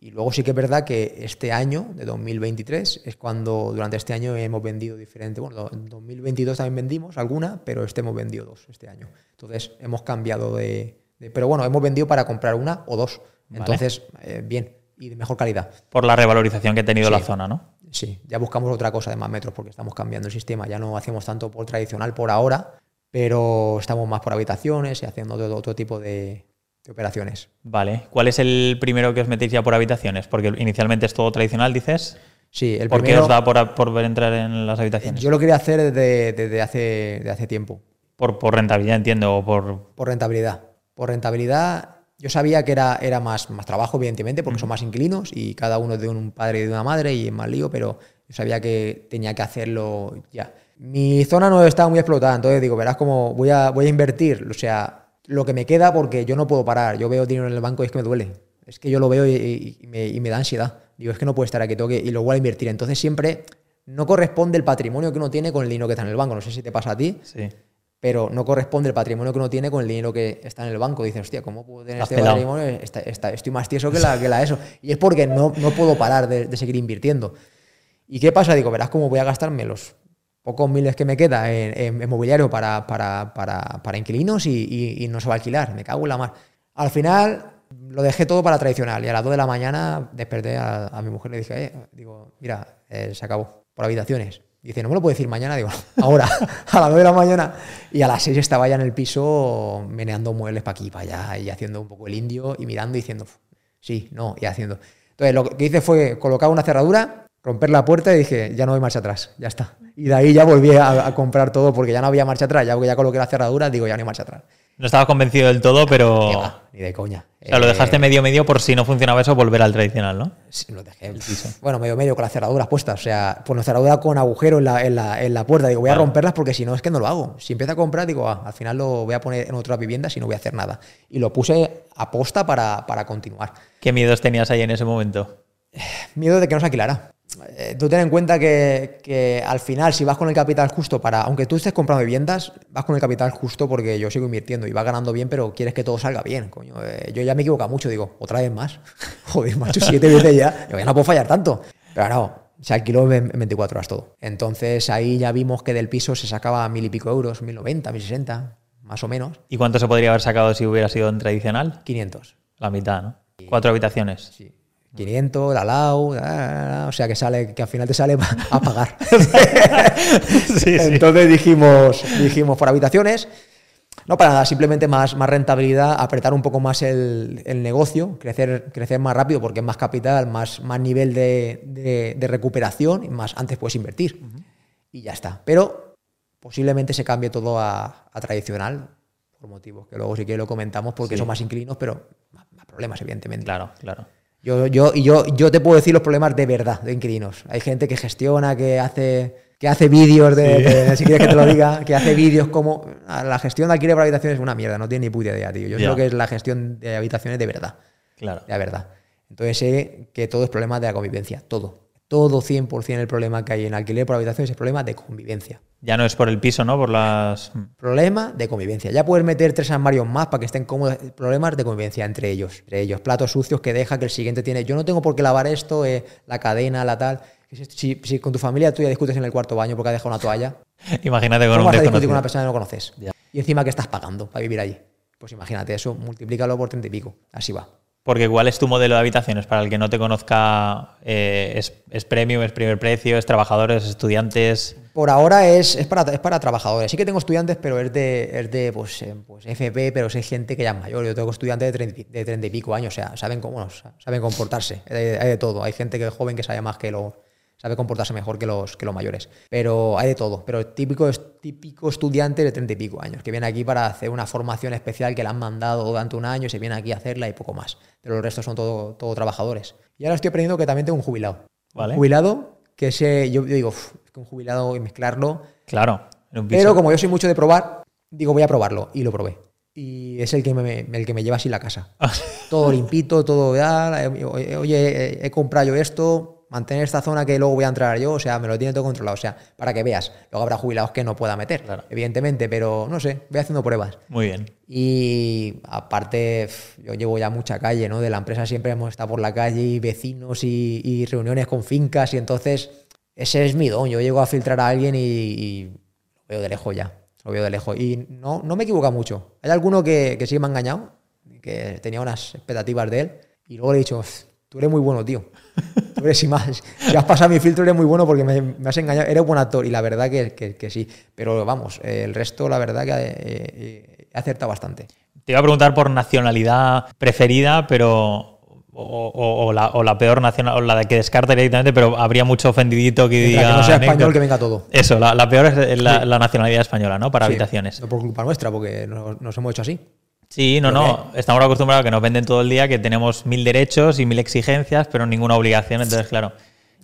Y luego sí que es verdad que este año, de 2023, es cuando durante este año hemos vendido diferente. Bueno, en 2022 también vendimos alguna, pero este hemos vendido dos este año. Entonces hemos cambiado de. De- pero bueno, hemos vendido para comprar una o dos. Vale. Entonces, eh, bien y de mejor calidad. Por la revalorización que ha tenido Sí. la zona, ¿no? Sí, ya buscamos otra cosa de más metros porque estamos cambiando el sistema. Ya no hacemos tanto por tradicional por ahora, pero estamos más por habitaciones y haciendo otro, otro tipo de, de operaciones. Vale. ¿Cuál es el primero que os metéis ya por habitaciones? Porque inicialmente es todo tradicional, dices. Sí, el ¿Por qué primero, os da por, por ver entrar en las habitaciones? yo lo quería hacer desde, desde hace, desde hace tiempo, Por, por rentabilidad, entiendo, o por... por rentabilidad. Por rentabilidad, yo sabía que era, era más, más trabajo, evidentemente, porque son más inquilinos y cada uno de un padre y de una madre y es más lío, pero yo sabía que tenía que hacerlo ya. Mi zona no está muy explotada, entonces digo, verás cómo voy a, voy a invertir, o sea, lo que me queda porque yo no puedo parar. Yo veo dinero en el banco y es que me duele. Es que yo lo veo y, me, da ansiedad. Digo, es que no puedo estar aquí, tengo que, y lo voy a invertir. Entonces siempre no corresponde el patrimonio que uno tiene con el dinero que está en el banco. No sé si te pasa a ti. Sí pero no corresponde el patrimonio que uno tiene con el dinero que está en el banco. Dices, hostia, ¿cómo puedo tener este patrimonio? estoy más tieso que la, que la eso. Y es porque no, no puedo parar de, seguir invirtiendo. ¿Y qué pasa? Digo, verás cómo voy a gastarme los pocos miles que me queda en, mobiliario para, para, para, para inquilinos y, y, no se va a alquilar. Me cago en la mar. Al final lo dejé todo para tradicional y a las 2 de la mañana desperté a, mi mujer y le dije, eh, digo, mira, eh, se acabó por habitaciones. Dice, no me lo puedo decir mañana, digo, ahora, a las 9 de la mañana. Y a las 6 estaba ya en el piso meneando muebles para aquí y para allá y haciendo un poco el indio y mirando y diciendo, sí, no, y haciendo. Entonces, lo que hice fue colocar una cerradura, romper la puerta y dije, ya no hay marcha atrás, ya está. Y de ahí ya volví a, a comprar todo porque ya no había marcha atrás, ya que ya coloqué la cerradura, digo, ya no hay marcha atrás. No estaba convencido del todo, pero. Ni de coña. O sea, lo dejaste eh, medio medio por si no funcionaba eso, volver al tradicional, ¿no? Sí, lo dejé. Bueno, medio medio con las cerraduras puestas. O sea, pues la cerradura con agujero en la, en la, en la puerta. Digo, voy a romperlas porque si no es que no lo hago. Si empiezo a comprar, digo, ah, al final lo voy a poner en otra vivienda si no voy a hacer nada. Y lo puse a posta para, para continuar. ¿Qué miedos tenías ahí en ese momento? Miedo de que no se alquilara. Eh, tú ten en cuenta que, al final, si vas con el capital justo para, aunque tú estés comprando viviendas, vas con el capital justo porque yo sigo invirtiendo y vas ganando bien, pero quieres que todo salga bien, coño. Eh, yo ya me equivoco mucho, digo, otra vez más. Joder, macho, siete veces ya. ya no puedo fallar tanto. Pero no, se alquiló en 24 horas todo. Entonces ahí ya vimos que del piso se sacaba mil y pico euros, mil noventa, mil sesenta, más o menos. ¿Y cuánto se podría haber sacado si hubiera sido en tradicional? 500. La mitad, ¿no? Cuatro habitaciones. Sí. 500, la LAU, o sea que sale que al final te sale a pagar. Entonces dijimos, dijimos por habitaciones, no para nada, simplemente más, más rentabilidad, apretar un poco más el, negocio, crecer, crecer más rápido porque es más capital, más, más nivel de, recuperación y más antes puedes invertir. Y ya está. Pero posiblemente se cambie todo a, tradicional, por motivos que luego sí que lo comentamos porque son más inclinos, pero más problemas, evidentemente. Claro, claro. Yo, yo, y yo, yo te puedo decir los problemas de verdad de inquilinos. Hay gente que gestiona, que hace, que hace vídeos de, si quieres que te lo diga, que hace vídeos como la gestión de alquiler para habitaciones es una mierda, no tiene ni puta idea, tío. Yo creo que es la gestión de habitaciones de verdad. Claro. De verdad. Entonces sé que todo es problema de la convivencia, todo todo 100% el problema que hay en alquiler por habitaciones es problema de convivencia. Ya no es por el piso, ¿no? Por las... Problema de convivencia. Ya puedes meter tres armarios más para que estén cómodos. Problemas de convivencia entre ellos. Entre ellos. Platos sucios que deja que el siguiente tiene... Yo no tengo por qué lavar esto, eh, la cadena, la tal. Si, si, con tu familia tú ya discutes en el cuarto baño porque ha dejado una toalla... Imagínate con ¿cómo un vas a discutir con una persona que no conoces? Y encima que estás pagando para vivir allí. Pues imagínate eso, multiplícalo por treinta y pico. Así va. Porque ¿cuál es tu modelo de habitaciones? Para el que no te conozca, eh, es, es, premium, es primer precio, es trabajadores, estudiantes? Por ahora es, es, para, es para trabajadores. Sí que tengo estudiantes, pero es de, es de pues, eh, pues FP, pero es gente que ya es mayor. Yo tengo estudiantes de treinta, de y pico años, o sea, saben cómo, saben comportarse. Hay, hay, de todo. Hay gente que es joven que sabe más que lo, sabe comportarse mejor que los, que los mayores. Pero hay de todo. Pero típico, típico estudiante de treinta y pico años, que viene aquí para hacer una formación especial que le han mandado durante un año y se viene aquí a hacerla y poco más. Pero los restos son todo, todo trabajadores. Y ahora estoy aprendiendo que también tengo un jubilado. ¿Vale? jubilado que se, yo digo, es que un jubilado y mezclarlo. Claro. Pero como yo soy mucho de probar, digo, voy a probarlo. Y lo probé. Y es el que me, el que me lleva así la casa. todo limpito, todo. Oye, he comprado yo esto, mantener esta zona que luego voy a entrar yo, o sea, me lo tiene todo controlado, o sea, para que veas. Luego habrá jubilados que no pueda meter, evidentemente, pero no sé, voy haciendo pruebas. Muy bien. Y aparte, yo llevo ya mucha calle, ¿no? De la empresa siempre hemos estado por la calle y vecinos y, reuniones con fincas y entonces ese es mi don. Yo llego a filtrar a alguien y, lo veo de lejos ya, lo veo de lejos. Y no, no me equivoca mucho. Hay alguno que, que sí me ha engañado, que tenía unas expectativas de él y luego le he dicho, tú eres muy bueno, tío. Tú eres y más. Si has pasado mi filtro, eres muy bueno porque me, has engañado. Eres buen actor y la verdad que, sí. Pero vamos, el resto, la verdad que eh, eh, he acertado bastante. Te iba a preguntar por nacionalidad preferida, pero. O, la, peor nacional, o la de que descarta directamente, pero habría mucho ofendidito que diga. Que no sea español, que venga todo. Eso, la, peor es la, nacionalidad española, ¿no? Para habitaciones. No por culpa nuestra, porque nos hemos hecho así. Sí, no, no. Estamos acostumbrados a que nos venden todo el día, que tenemos mil derechos y mil exigencias, pero ninguna obligación. Entonces, claro,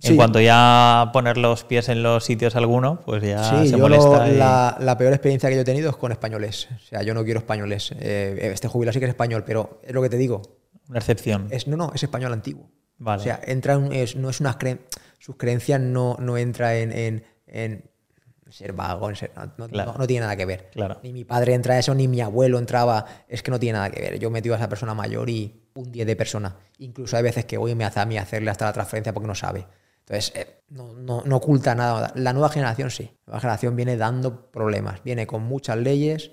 En Sí. cuanto ya poner los pies en los sitios alguno, pues ya Sí, se yo lo- molesta. y- la, la peor experiencia que yo he tenido es con españoles. O sea, yo no quiero españoles. Eh, este jubilado sí que es español, pero es lo que te digo. Una excepción. Es, no, no, es español antiguo. Vale. O sea, entra en- es- no es una cre- sus creencias no, no entra en, en- en ser vago, ser- no, no- Claro. no- no tiene nada que ver. Claro. Ni mi padre entra a eso, ni mi abuelo entraba. Es que no tiene nada que ver. Yo metí a esa persona mayor y un 10 de persona. Incluso hay veces que voy y me hace a mí hacerle hasta la transferencia porque no sabe. Entonces, eh, no, no- no oculta nada. La nueva generación sí. La nueva generación viene dando problemas. Viene con muchas leyes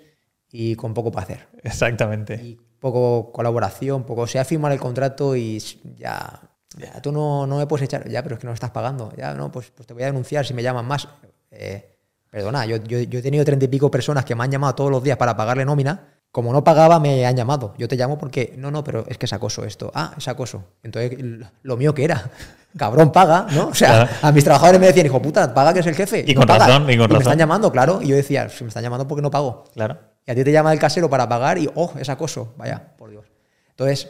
y con poco para hacer Exactamente. y poco colaboración, poco. O sea, firmar el contrato y ya. ya, tú no, no me puedes echar. Ya, pero es que no estás pagando. Ya, no, pues, pues te voy a denunciar si me llaman más. Eh, perdona, yo, yo, yo he tenido treinta y pico personas que me han llamado todos los días para pagarle nómina. Como no pagaba, me han llamado. Yo te llamo porque, no, no, pero es que es acoso esto. Ah, es acoso. Entonces, lo mío que era. Cabrón, paga, ¿no? O sea, Claro. a mis trabajadores me decían, hijo puta, paga que es el jefe. Y No con razón, y con me razón. están llamando, claro. Y yo decía, si me están llamando porque no pago. Claro. Y a ti te llama el casero para pagar y, oh, es acoso. Vaya, por Dios. Entonces,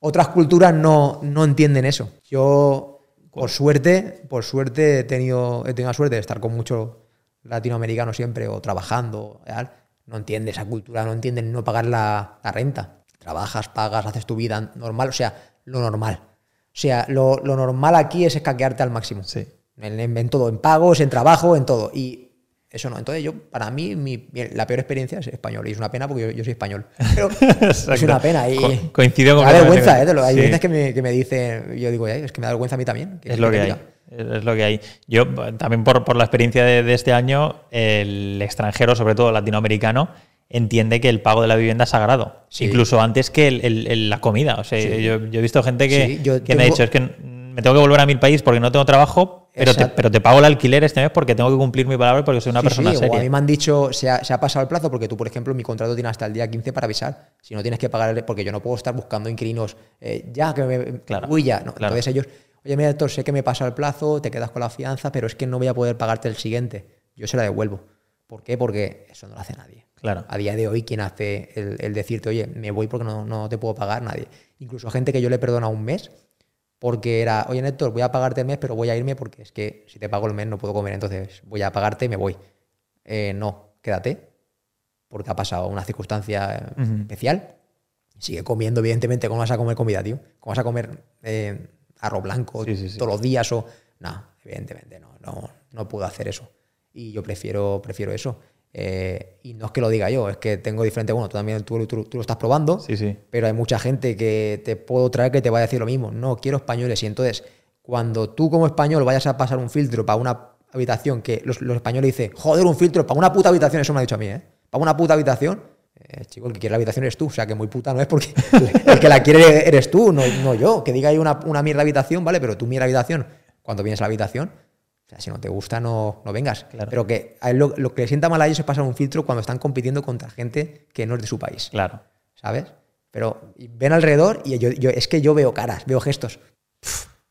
otras culturas no, no entienden eso. Yo, por suerte, por suerte he tenido, he tenido la suerte de estar con muchos latinoamericanos siempre o trabajando. No entiende esa cultura, no entienden no pagar la, la renta. Trabajas, pagas, haces tu vida normal, o sea, lo normal. O sea, lo, lo normal aquí es escaquearte al máximo. Sí. En, en- en todo, en pagos, en trabajo, en todo. Y eso no. Entonces, yo, para mí, mi- la peor experiencia es español. Y es una pena porque yo, yo soy español. Pero es una pena. Y Co- coincido me da vergüenza, con- ¿eh? Hay Sí. veces que me, que me dicen, yo digo, "Ay, es que me da vergüenza a mí también. Es lo que hay. diga. Es lo que hay. Yo, también por, por la experiencia de, de este año, el extranjero, sobre todo latinoamericano, entiende que el pago de la vivienda es sagrado. Sí. Incluso antes que el- el- el- la comida. O sea, Sí. yo, yo he visto gente que, Sí, yo que me ha dicho, es que me tengo que volver a mi país porque no tengo trabajo, pero te, pero te pago el alquiler este mes porque tengo que cumplir mi palabra porque soy una persona sí, o a seria. mí me han dicho, se ha, se ha pasado el plazo porque tú, por ejemplo, mi contrato tiene hasta el día 15 para avisar. Si no tienes que pagar, porque yo no puedo estar buscando inquilinos eh, ya, que me. Claro, Uy, ya. No. claro. Entonces ellos, oye, mira, doctor, sé que me pasa el plazo, te quedas con la fianza, pero es que no voy a poder pagarte el siguiente. Yo se la devuelvo. ¿Por qué? Porque eso no lo hace nadie. Claro. A día de hoy, quien hace el, el decirte, oye, me voy porque no, no te puedo pagar? Nadie. Incluso gente que yo le perdona un mes porque era, oye, Néstor, voy a pagarte el mes, pero voy a irme porque es que si te pago el mes no puedo comer, entonces voy a pagarte y me voy. Eh, no, quédate, porque ha pasado una circunstancia eh, especial. Sigue comiendo, evidentemente, ¿cómo vas a comer comida, tío? ¿Cómo vas a comer eh, arroz blanco Sí, sí, sí. todos los días? o No, evidentemente no, no, no puedo hacer eso. Y yo prefiero, prefiero eso. Eh, y no es que lo diga yo, es que tengo diferente, bueno, tú también tú, tú- tú lo estás probando, Sí, sí. pero hay mucha gente que te puedo traer que te va a decir lo mismo. No, quiero españoles. Y entonces, cuando tú como español vayas a pasar un filtro para una habitación que los, los españoles dicen, joder, un filtro para una puta habitación, eso me ha dicho a mí, ¿eh? Para una puta habitación. Eh, chico, el que quiere la habitación eres tú. O sea, que muy puta no es porque el que la quiere eres tú, no, no yo. Que diga ahí una, una mierda habitación, ¿vale? Pero tú mierda habitación, cuando vienes a la habitación, o sea, si no te gusta, no, no vengas. Claro. Pero que a él lo, lo que le sienta mal a ellos es pasar un filtro cuando están compitiendo contra gente que no es de su país. Claro. ¿sabes? Pero ven alrededor y yo, yo- es que yo veo caras, veo gestos.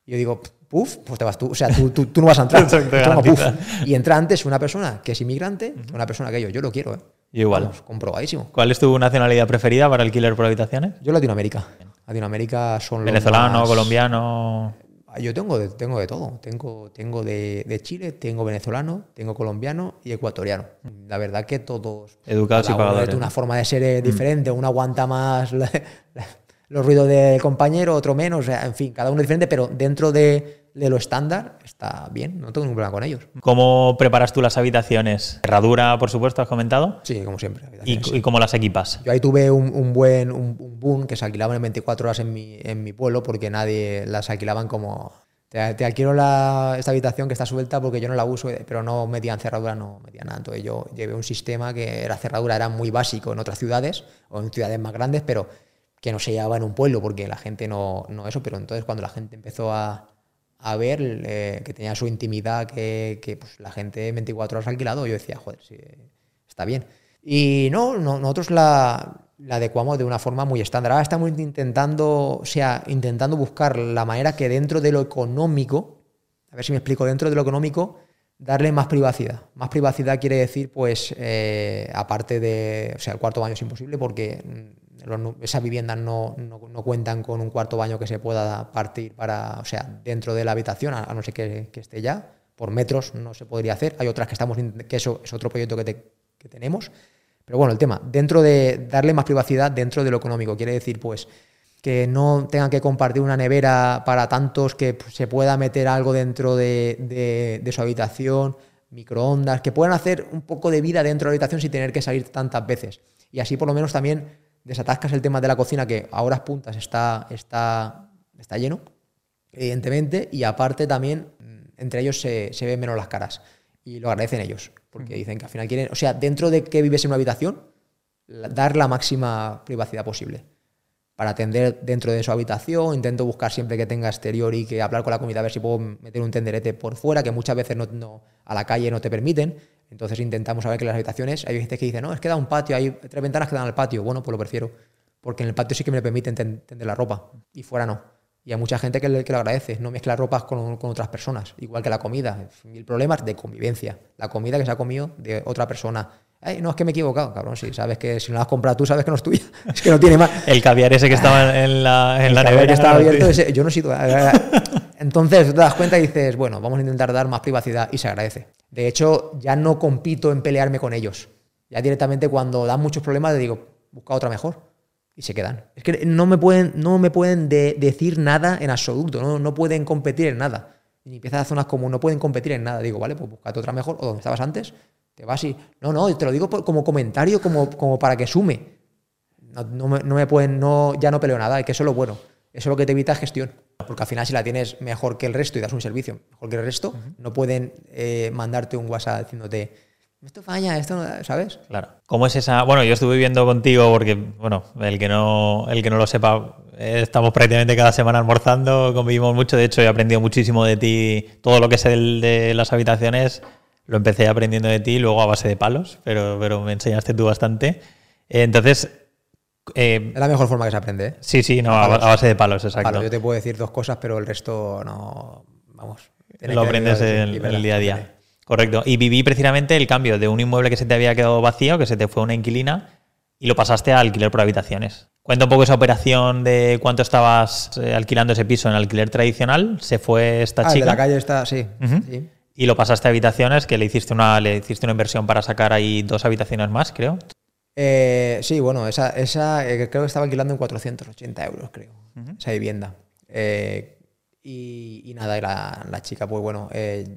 Yo digo, puf, pues te vas tú. O sea, tú, tú- tú no vas a entrar. Garantiza. Y entra antes una persona que es inmigrante una persona que yo. Yo lo quiero, ¿eh? Igual. Vamos, comprobadísimo. ¿Cuál es tu nacionalidad preferida para alquiler por habitaciones? Yo Latinoamérica. Latinoamérica son los Venezolano, más- colombiano. Yo tengo de, tengo de todo. Tengo, tengo de, de Chile, tengo venezolano, tengo colombiano y ecuatoriano. La verdad que todos... Educados y pagadores. una forma de ser eh, diferente. Uno aguanta más la- la- los ruidos del compañero, otro menos. en fin, cada uno es diferente, pero dentro de, de lo estándar está bien. No tengo ningún problema con ellos. ¿Cómo preparas tú las habitaciones? Herradura, por supuesto, has comentado. Sí, como siempre. ¿Y, y cómo las equipas? Yo ahí tuve un, un buen un, un boom que se alquilaban en 24 horas en mi, en mi pueblo porque nadie las alquilaban como te, te alquilo la, esta habitación que está suelta porque yo no la uso, pero no metían cerradura, no metían nada. Entonces yo llevé un sistema que era cerradura, era muy básico en otras ciudades o en ciudades más grandes, pero que no se llevaba en un pueblo porque la gente no, no eso. Pero entonces cuando la gente empezó a, a ver eh, que tenía su intimidad, que, que, pues, la gente en 24 horas alquilado, yo decía, joder, sí, está bien. Y no, no- nosotros la, adecuamos de una forma muy estándar. Ahora estamos intentando, o sea, intentando buscar la manera que dentro de lo económico, a ver si me explico, dentro de lo económico, darle más privacidad. Más privacidad quiere decir, pues, eh, aparte de, o sea, el cuarto baño es imposible porque mm, esas viviendas no, no- no cuentan con un cuarto baño que se pueda partir para, o sea, dentro de la habitación, a, no ser que, esté ya, por metros no se podría hacer. Hay otras que estamos, que eso es otro proyecto que, que tenemos. Pero bueno, el tema, dentro de darle más privacidad dentro de lo económico, quiere decir, pues, que no tengan que compartir una nevera para tantos, que pues, se pueda meter algo dentro de, de- de su habitación, microondas, que puedan hacer un poco de vida dentro de la habitación sin tener que salir tantas veces. Y así por lo menos también desatascas el tema de la cocina, que a horas puntas está, está, está lleno, evidentemente, y aparte también mm, entre ellos se, se ven menos las caras. Y lo agradecen ellos, porque dicen que al final quieren, o sea, dentro de que vives en una habitación, dar la máxima privacidad posible. Para atender dentro de su habitación, intento buscar siempre que tenga exterior y que hablar con la comida, a ver si puedo meter un tenderete por fuera, que muchas veces no, no- a la calle no te permiten. Entonces intentamos saber que las habitaciones, hay gente que dice, no, es que da un patio, hay tres ventanas que dan al patio. Bueno, pues lo prefiero, porque en el patio sí que me permiten ten- tender la ropa y fuera no. Y hay mucha gente que, le- que lo agradece, no mezclar ropas con, con otras personas, igual que la comida. Mil problemas de convivencia. La comida que se ha comido de otra persona. Ay, no, es que me he equivocado, cabrón. Si sabes que si no la has comprado tú, sabes que no es tuya. Es que no tiene más. El caviar ese que estaba en la, en la El nevera. que estaba abierto, ese- yo no he sido. Entonces te das cuenta y dices, bueno, vamos a intentar dar más privacidad y se agradece. De hecho, ya no compito en pelearme con ellos. Ya directamente cuando dan muchos problemas, le digo, busca otra mejor. Y se quedan. Es que no me pueden, no me pueden de- decir nada en absoluto, no, no pueden competir en nada. Ni empiezas a zonas como no pueden competir en nada. Digo, vale, pues búscate otra mejor o donde estabas antes, te vas y. No, no, te lo digo como comentario, como, como para que sume. No, me, no me pueden, no, ya no peleo nada, y que eso es lo bueno. Eso es lo que te evita gestión. Porque al final, si la tienes mejor que el resto y das un servicio mejor que el resto, no pueden eh, mandarte un WhatsApp diciéndote, esto falla, esto no, ¿sabes? Claro. ¿Cómo es esa? Bueno, yo estuve viendo contigo porque, bueno, el que no, el que no lo sepa, eh, estamos prácticamente cada semana almorzando, convivimos mucho. De hecho, he aprendido muchísimo de ti. Todo lo que es el de las habitaciones lo empecé aprendiendo de ti, luego a base de palos, pero, pero me enseñaste tú bastante. Entonces, eh, Es la mejor forma que se aprende. ¿eh? sí, sí, no, a, a base de palos, exacto. Claro, yo te puedo decir dos cosas, pero el resto no. Vamos. lo aprendes en, el día a día. Correcto. Y viví precisamente el cambio de un inmueble que se te había quedado vacío, que se te fue una inquilina, y lo pasaste a alquiler por habitaciones. Cuenta un poco esa operación de cuánto estabas eh, alquilando ese piso en alquiler tradicional. Se fue esta Ah, el chica de la calle está, sí. Sí. y lo pasaste a habitaciones, que le hiciste una, le hiciste una inversión para sacar ahí dos habitaciones más, creo. Eh, sí, bueno, esa, esa eh, creo que estaba alquilando en 480 euros, creo, esa vivienda. Eh, y, y nada, y la, la chica, pues bueno,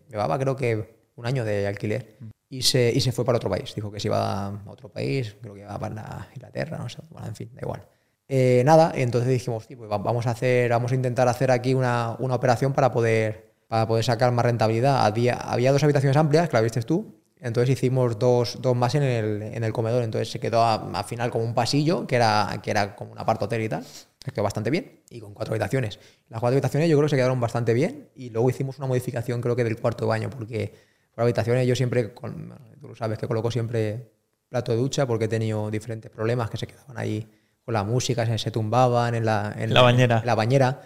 llevaba creo que un año de alquiler y se, y se fue para otro país. Dijo que se iba a otro país, creo que iba para la Inglaterra, no sé, bueno, en fin, da igual. Nada, y entonces dijimos, "Tío, pues va- vamos a hacer, vamos a intentar hacer aquí una, una operación para poder, para poder sacar más rentabilidad. Había, había dos habitaciones amplias, que la viste tú, entonces hicimos dos, dos más en el, en el comedor, entonces se quedó a- al final como un pasillo, que era, que era como un aparto hotel y tal, que quedó bastante bien, y con cuatro habitaciones. Las cuatro habitaciones yo creo que se quedaron bastante bien, y luego hicimos una modificación creo que del cuarto baño, porque por habitaciones yo siempre, con, tú lo sabes que coloco siempre plato de ducha, porque he tenido diferentes problemas que se quedaban ahí con la música, se, se tumbaban en la, en La bañera. en la bañera.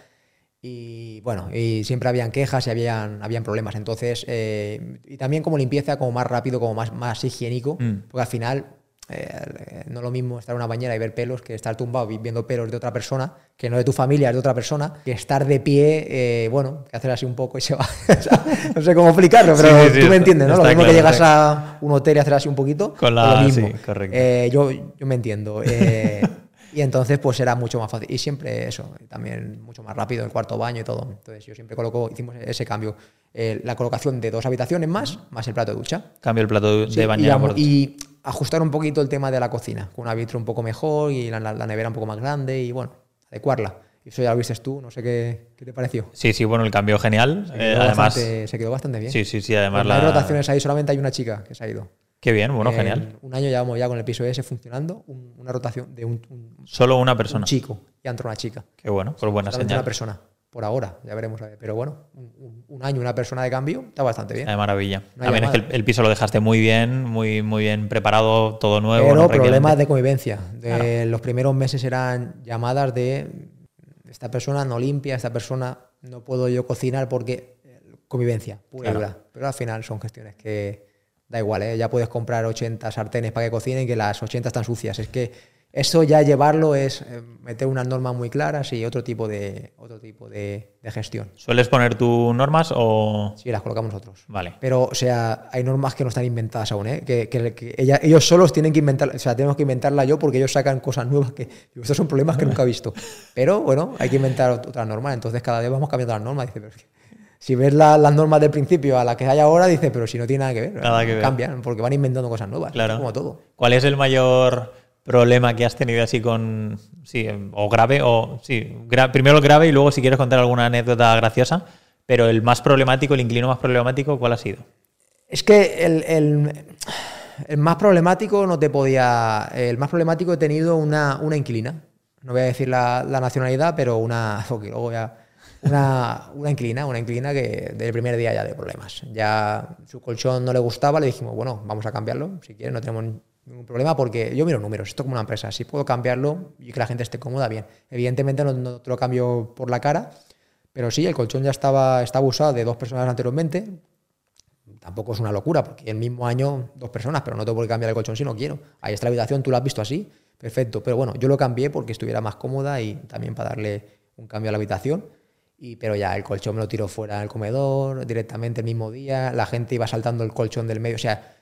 Y bueno, y siempre habían quejas y habían, habían problemas. Entonces, eh, y también como limpieza, como más rápido, como más, más higiénico, Mm. porque al final eh, no es lo mismo estar en una bañera y ver pelos que estar tumbado vi- viendo pelos de otra persona, que no de tu familia, es de otra persona, que estar de pie, eh, bueno, que hacer así un poco y se va. O sea, no sé cómo explicarlo, pero sí, sí, tú está- me entiendes, ¿no? Lo mismo claro, que llegas a un hotel y hacer así un poquito, Con la- lo mismo. sí, correcto. Eh, yo, yo me entiendo. y entonces, pues era mucho más fácil. Y siempre eso, también mucho más rápido, el cuarto baño y todo. Entonces, yo siempre coloco, hicimos ese cambio. eh, la colocación de dos habitaciones más, más el plato de ducha. Cambio el plato de Sí, bañera y, por y ajustar un poquito el tema de la cocina, con una vitro un poco mejor y la, la- la nevera un poco más grande y bueno, adecuarla. Y eso ya lo viste tú, no sé qué, qué te pareció. Sí, sí, bueno, el cambio genial. Se Eh, además, bastante, se quedó bastante bien. sí, sí, sí, además Pues no hay la... rotaciones ahí, solamente hay una chica que se ha ido. Qué bien, bueno, En genial. Un año llevamos ya con el piso ese funcionando, un- una rotación de un, un- Solo una un persona. chico y entró una chica. Qué bueno, pues buena señal. una persona, por ahora, ya veremos. a ver. Pero bueno, un, un- un año, una persona de cambio, está bastante bien. De maravilla. No También es que el, piso lo dejaste muy bien, muy, muy bien preparado, todo nuevo. Pero ¿no? problemas de convivencia. De Los primeros meses eran llamadas de esta persona no limpia, esta persona no puedo yo cocinar porque eh, convivencia, pura y Claro. dura. Pero al final son gestiones que da igual, ¿eh? ya puedes comprar 80 sartenes para que cocinen que las 80 están sucias. Es que Eso ya llevarlo es eh, meter unas normas muy claras y otro tipo de, otro tipo de, de gestión. ¿Sueles poner tus normas o...? Sí, las colocamos nosotros. Vale. Pero, o sea, hay normas que no están inventadas aún, ¿eh? Que, que- que ella- ellos solos tienen que inventar, o sea, tenemos que inventarla yo porque ellos sacan cosas nuevas que estos son problemas que nunca he visto. Pero bueno, hay que inventar ot- otras normas, entonces cada vez vamos cambiando las normas. Dice, pero es que si ves la- las normas del principio a las que hay ahora, dice, pero si no tiene nada que ver. Nada que ver. Cambian, porque van inventando cosas nuevas, Claro. como todo. ¿Cuál es el mayor problema que has tenido así con... Sí, o grave, o... Sí, gra- primero el grave y luego si quieres contar alguna anécdota graciosa, pero el más problemático, el inclino más problemático, ¿cuál ha sido? Es que el, el- el más problemático no te podía. El más problemático he tenido una, una inquilina. No voy a decir la, la nacionalidad, pero una. luego ya- una, una inquilina, una inquilina que desde el primer día ya de problemas. Ya su colchón no le gustaba, le dijimos, bueno, vamos a cambiarlo, si quieres, no tenemos ningún problema, porque yo miro números, esto como una empresa, si puedo cambiarlo y que la gente esté cómoda, bien. Evidentemente no, no te lo cambio por la cara, pero sí, el colchón ya estaba, estaba usado de dos personas anteriormente, tampoco es una locura, porque el mismo año dos personas, pero no tengo qué cambiar el colchón si no quiero. Ahí está la habitación, tú lo has visto así, perfecto. Pero bueno, yo lo cambié porque estuviera más cómoda y también para darle un cambio a la habitación. Y, pero ya el colchón me lo tiró fuera del comedor directamente el mismo día, la gente iba saltando el colchón del medio, o sea,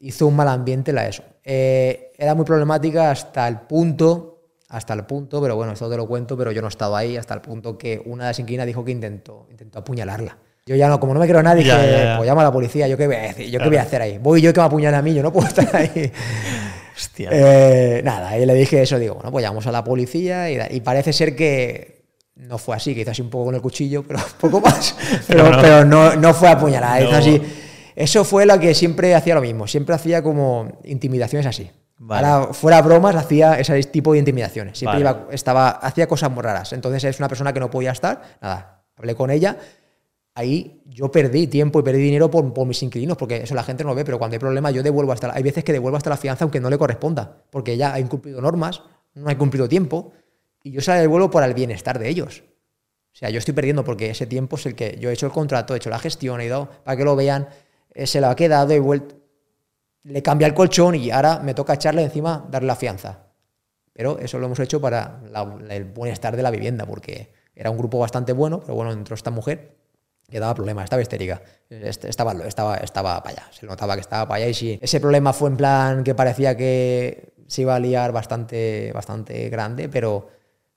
hizo un mal ambiente la eso. Eh, era muy problemática hasta el punto, hasta el punto, pero bueno, esto te lo cuento, pero yo no he estado ahí, hasta el punto que una de las inquilinas dijo que intentó, intentó apuñalarla. Yo ya no, como no me creo a nadie, Ya, dije, ya, ya. pues llama a la policía, ¿yo qué voy a decir? ¿Yo Claro. qué voy a hacer ahí? Voy yo que me apuñale a mí, yo no puedo estar ahí. Hostia. Eh, nada, ahí le dije eso, digo, bueno, pues llamamos a la policía y, y parece ser que no fue así, que hizo así un poco con el cuchillo, pero poco más. Pero, Pero no. pero no, no fue apuñalada, hizo No. así. Eso fue lo que siempre hacía lo mismo, siempre hacía como intimidaciones así. Vale. Ahora, fuera bromas, hacía ese tipo de intimidaciones. Siempre Vale. iba, estaba, hacía cosas muy raras. Entonces es una persona que no podía estar. Nada, hablé con ella. Ahí yo perdí tiempo y perdí dinero por, por mis inquilinos, porque eso la gente no lo ve, pero cuando hay problemas yo devuelvo hasta la- Hay veces que devuelvo hasta la fianza aunque no le corresponda, porque ella ha incumplido normas, no ha incumplido tiempo, y yo se la devuelvo por el bienestar de ellos. O sea, yo estoy perdiendo porque ese tiempo es el que yo he hecho el contrato, he hecho la gestión, he ido para que lo vean, eh, se lo ha quedado, he vuelto, le cambia el colchón y ahora me toca echarle encima, darle la fianza. Pero eso lo hemos hecho para el bienestar de la vivienda, porque era un grupo bastante bueno, pero bueno, entró esta mujer que daba problemas, estaba histérica, Est- estaba, estaba, estaba para allá, se notaba que estaba para allá y sí, ese problema fue en plan que parecía que se iba a liar bastante, bastante grande, pero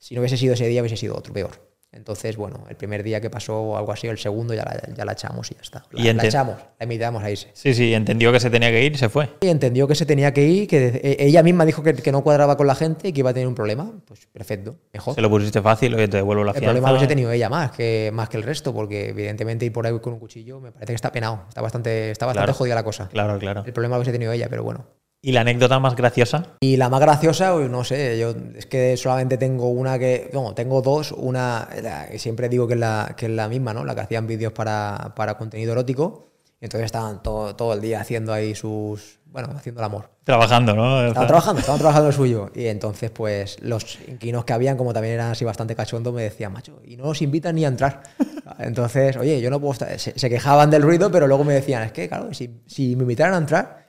si no hubiese sido ese día hubiese sido otro peor. Entonces, bueno, el primer día que pasó algo así, el segundo ya la, ya la echamos y ya está. La, Y la echamos, la invitamos a irse. Sí, sí, entendió que se tenía que ir y se fue. Y entendió que se tenía que ir, que e- ella misma dijo que, que no cuadraba con la gente y que iba a tener un problema. Pues perfecto, mejor. Se lo pusiste fácil, oye, te devuelvo la El fianza. problema lo hubiese tenido ella más que, más que el resto, porque evidentemente ir por ahí con un cuchillo me parece que está penado. Está bastante, está bastante Claro. jodida la cosa. Claro, claro. El problema lo hubiese tenido ella, pero bueno. ¿Y la anécdota más graciosa? Y la más graciosa, uy, no sé, yo es que solamente tengo una que, no, tengo dos, una la que siempre digo que es la, que es la misma, ¿no? La que hacían vídeos para, para contenido erótico. Y entonces estaban todo, todo el día haciendo ahí sus, bueno, haciendo el amor. Trabajando, ¿no? Estaban trabajando, estaban trabajando lo suyo. Y entonces, pues, los inquilinos que habían, como también eran así bastante cachondos, me decían, macho, y no nos invitan ni a entrar. Entonces, oye, yo no puedo estar. Se, se quejaban del ruido, pero luego me decían, es que, claro, si, si me invitaran a entrar,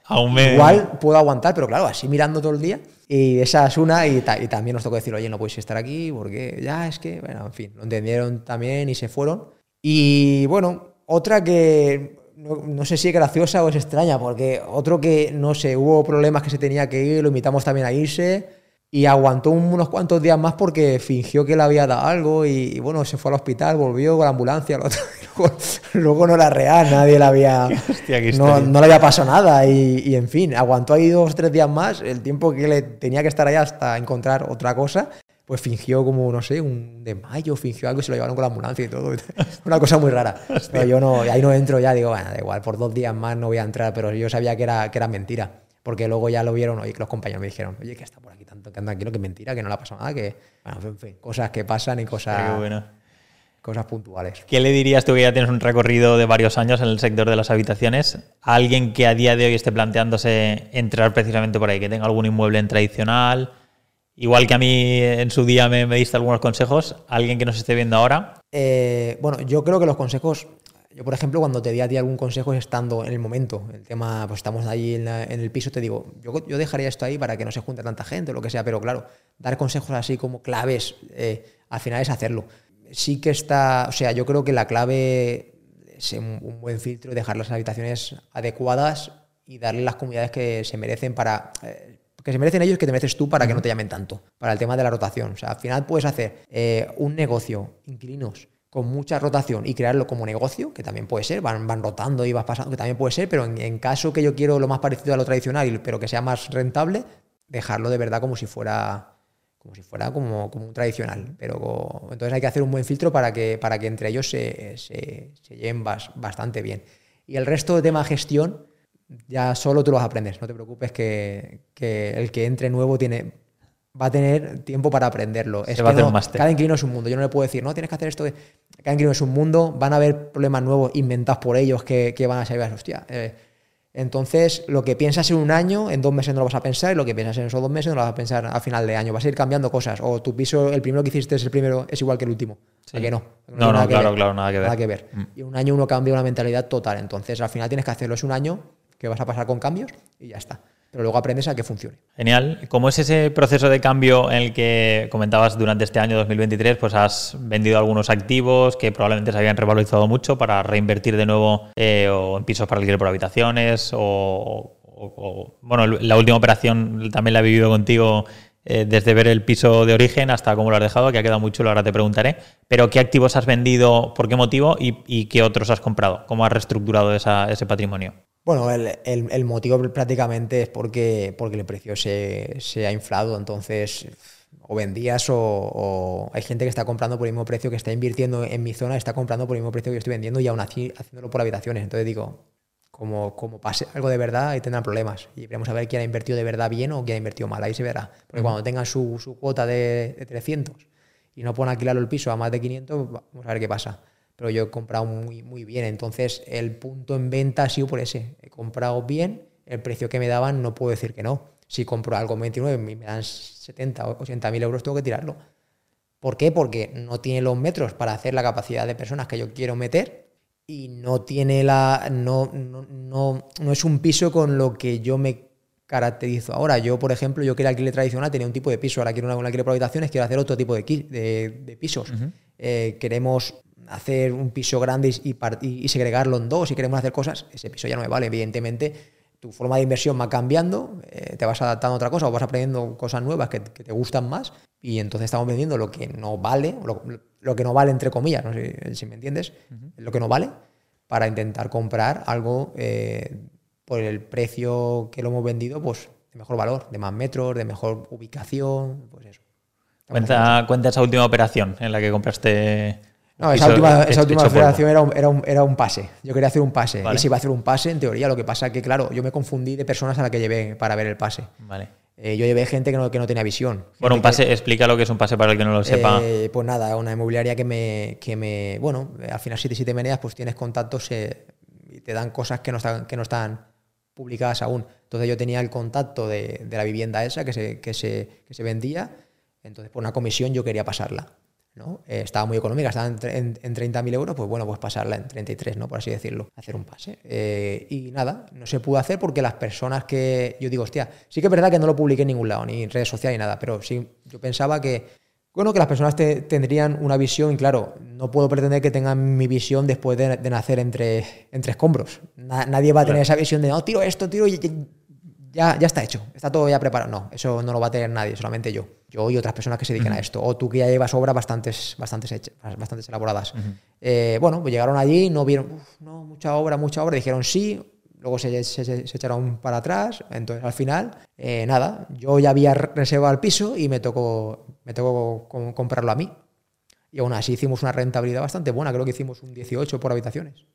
Igual puedo aguantar, pero claro, así mirando todo el día. Y esa es una, y, ta- y también nos tocó decir, oye, no podéis estar aquí, porque ya es que, bueno, en fin, lo entendieron también y se fueron. Y bueno, otra que no, sé si es graciosa o es extraña, porque otro que, no sé, hubo problemas que se tenía que ir, lo invitamos también a irse y aguantó un- unos cuantos días más porque fingió que le había dado algo y, bueno, se fue al hospital, volvió con la ambulancia, lo luego, luego no era real, nadie le había, Hostia, no, no le había pasado nada y, y, en fin, aguantó ahí dos o tres días más, el tiempo que le tenía que estar ahí hasta encontrar otra cosa, pues fingió como, no sé, un desmayo, fingió algo y se lo llevaron con la ambulancia y todo. Una cosa muy rara. Pero yo no, ahí no entro ya, digo, bueno, da igual, por dos días más no voy a entrar, pero yo sabía que era, que era mentira. Porque luego ya lo vieron, oye, que los compañeros me dijeron, oye, que está por aquí tanto, que anda tranquilo, que es mentira, que no le ha pasado nada, que, bueno, en fin, cosas que pasan y cosas, Qué bueno. Cosas puntuales. ¿Qué le dirías tú que ya tienes un recorrido de varios años en el sector de las habitaciones a alguien que a día de hoy esté planteándose entrar precisamente por ahí, que tenga algún inmueble en tradicional? Igual que a mí en su día me, me diste algunos consejos, alguien que nos esté viendo ahora, Eh, bueno, yo creo que los consejos, yo, por ejemplo, cuando te di a ti algún consejo es estando en el momento, el tema, pues estamos ahí en, el piso, te digo, yo, yo, dejaría esto ahí para que no se junte tanta gente o lo que sea, pero claro, dar consejos así como claves, eh, al final es hacerlo. Sí que está, o sea, yo creo que la clave es un, buen filtro, dejar las habitaciones adecuadas y darle las comunidades que se merecen para... Eh, que se merecen ellos que te mereces tú para que no te llamen tanto, para el tema de la rotación. O sea, al final puedes hacer eh, un negocio, inquilinos, con mucha rotación y crearlo como negocio, que también puede ser, van, van rotando y vas pasando, que también puede ser, pero en, caso que yo quiero lo más parecido a lo tradicional, pero que sea más rentable, dejarlo de verdad como si fuera como si fuera como, como un tradicional. Pero entonces hay que hacer un buen filtro para que, para que entre ellos se, se, lleven bastante bien. Y el resto de tema gestión, ya solo tú los aprendes. No te preocupes que, el que entre nuevo tiene va a tener tiempo para aprenderlo. Es va a cada inquilino es un mundo. Yo no le puedo decir, no, tienes que hacer esto. Cada inquilino es un mundo, van a haber problemas nuevos inventados por ellos que, van a ser, hostia. Eh, entonces, lo que piensas en un año, en dos meses no lo vas a pensar, y lo que piensas en esos dos meses no lo vas a pensar a final de año. Vas a ir cambiando cosas. O tu piso, el primero que hiciste es el primero, es igual que el último. Sí. que no. No, no, claro, claro, nada que ver. Nada que ver. Mm. Y en un año uno cambia una mentalidad total. Entonces, al final tienes que hacerlo. Es un año que vas a pasar con cambios y ya está pero luego aprendes a que funcione. Genial. ¿Cómo es ese proceso de cambio en el que comentabas durante este año 2023? Pues has vendido algunos activos que probablemente se habían revalorizado mucho para reinvertir de nuevo eh, o en pisos para alquiler por habitaciones o, bueno, la última operación también la he vivido contigo eh, desde ver el piso de origen hasta cómo lo has dejado, que ha quedado muy chulo, ahora te preguntaré. Pero ¿qué activos has vendido, por qué motivo y, qué otros has comprado? ¿Cómo has reestructurado ese patrimonio? Bueno, el, motivo prácticamente es porque, porque el precio se, ha inflado, entonces o vendías o, hay gente que está comprando por el mismo precio que está invirtiendo en mi zona, está comprando por el mismo precio que estoy vendiendo y aún así haciéndolo por habitaciones. Entonces digo, como, como pase algo de verdad, ahí tendrán problemas. Y veremos a ver quién ha invertido de verdad bien o quién ha invertido mal, ahí se verá. Porque cuando tengan su, su cuota de, de, 300 y no puedan alquilarlo el piso a más de 500, vamos a ver qué pasa pero yo he comprado muy, muy bien. Entonces, el punto en venta ha sido por ese. He comprado bien, el precio que me daban no puedo decir que no. Si compro algo en 29 y me dan 70 o 80 mil euros, tengo que tirarlo. ¿Por qué? Porque no tiene los metros para hacer la capacidad de personas que yo quiero meter y no tiene la. No, no, no, es un piso con lo que yo me caracterizo. Ahora, yo, por ejemplo, yo quería alquiler tradicional, tenía un tipo de piso. Ahora quiero una, alquiler por habitaciones, quiero hacer otro tipo de, de, pisos. Eh, queremos hacer un piso grande y, segregarlo en dos, si queremos hacer cosas, ese piso ya no me vale. Evidentemente, tu forma de inversión va cambiando, eh, te vas adaptando a otra cosa o vas aprendiendo cosas nuevas que, te gustan más y entonces estamos vendiendo lo que no vale, lo, que no vale entre comillas, no sé si me entiendes, lo que no vale para intentar comprar algo eh, por el precio que lo hemos vendido, pues de mejor valor, de más metros, de mejor ubicación, pues eso. Cuenta, cuenta esa última operación en la que compraste no, esa última, esa última federación era un, era, un, era un, pase. Yo quería hacer un pase. Y si iba a hacer un pase, en teoría, lo que pasa es que, claro, yo me confundí de personas a las que llevé para ver el pase. Vale. Eh, yo llevé gente que no, que no tenía visión. Bueno, un pase, explica lo que es un pase para el que no lo sepa. Eh, pues nada, una inmobiliaria que me, que me bueno, al final si te, si te meneas, pues tienes contactos eh, y te dan cosas que no están, que no están publicadas aún. Entonces yo tenía el contacto de, de la vivienda esa que se, que se, que se vendía, entonces por una comisión yo quería pasarla. ¿No? Eh, estaba muy económica, estaba en, en, 30.000 euros, pues bueno, pues pasarla en 33, ¿no? Por así decirlo, hacer un pase. Eh, y nada, no se pudo hacer porque las personas que, yo digo, hostia, sí que es verdad que no lo publiqué en ningún lado, ni en redes sociales ni nada, pero sí, yo pensaba que, bueno, que las personas tendrían una visión, y claro, no puedo pretender que tengan mi visión después de, nacer entre, entre escombros. nadie va a tener esa visión de, no, tiro esto, tiro y ya, ya está hecho, está todo ya preparado. No, eso no lo va a tener nadie, solamente yo. Yo y otras personas que se dediquen a esto. O tú que ya llevas obras bastantes, bastantes, bastantes elaboradas. Eh, bueno, pues llegaron allí, no vieron, no, mucha obra, mucha obra, dijeron sí, luego se, se, echaron para atrás. Entonces, al final, eh, nada, yo ya había reservado el piso y me tocó, me tocó comprarlo a mí. Y aún así hicimos una rentabilidad bastante buena, creo que hicimos un 18 por habitaciones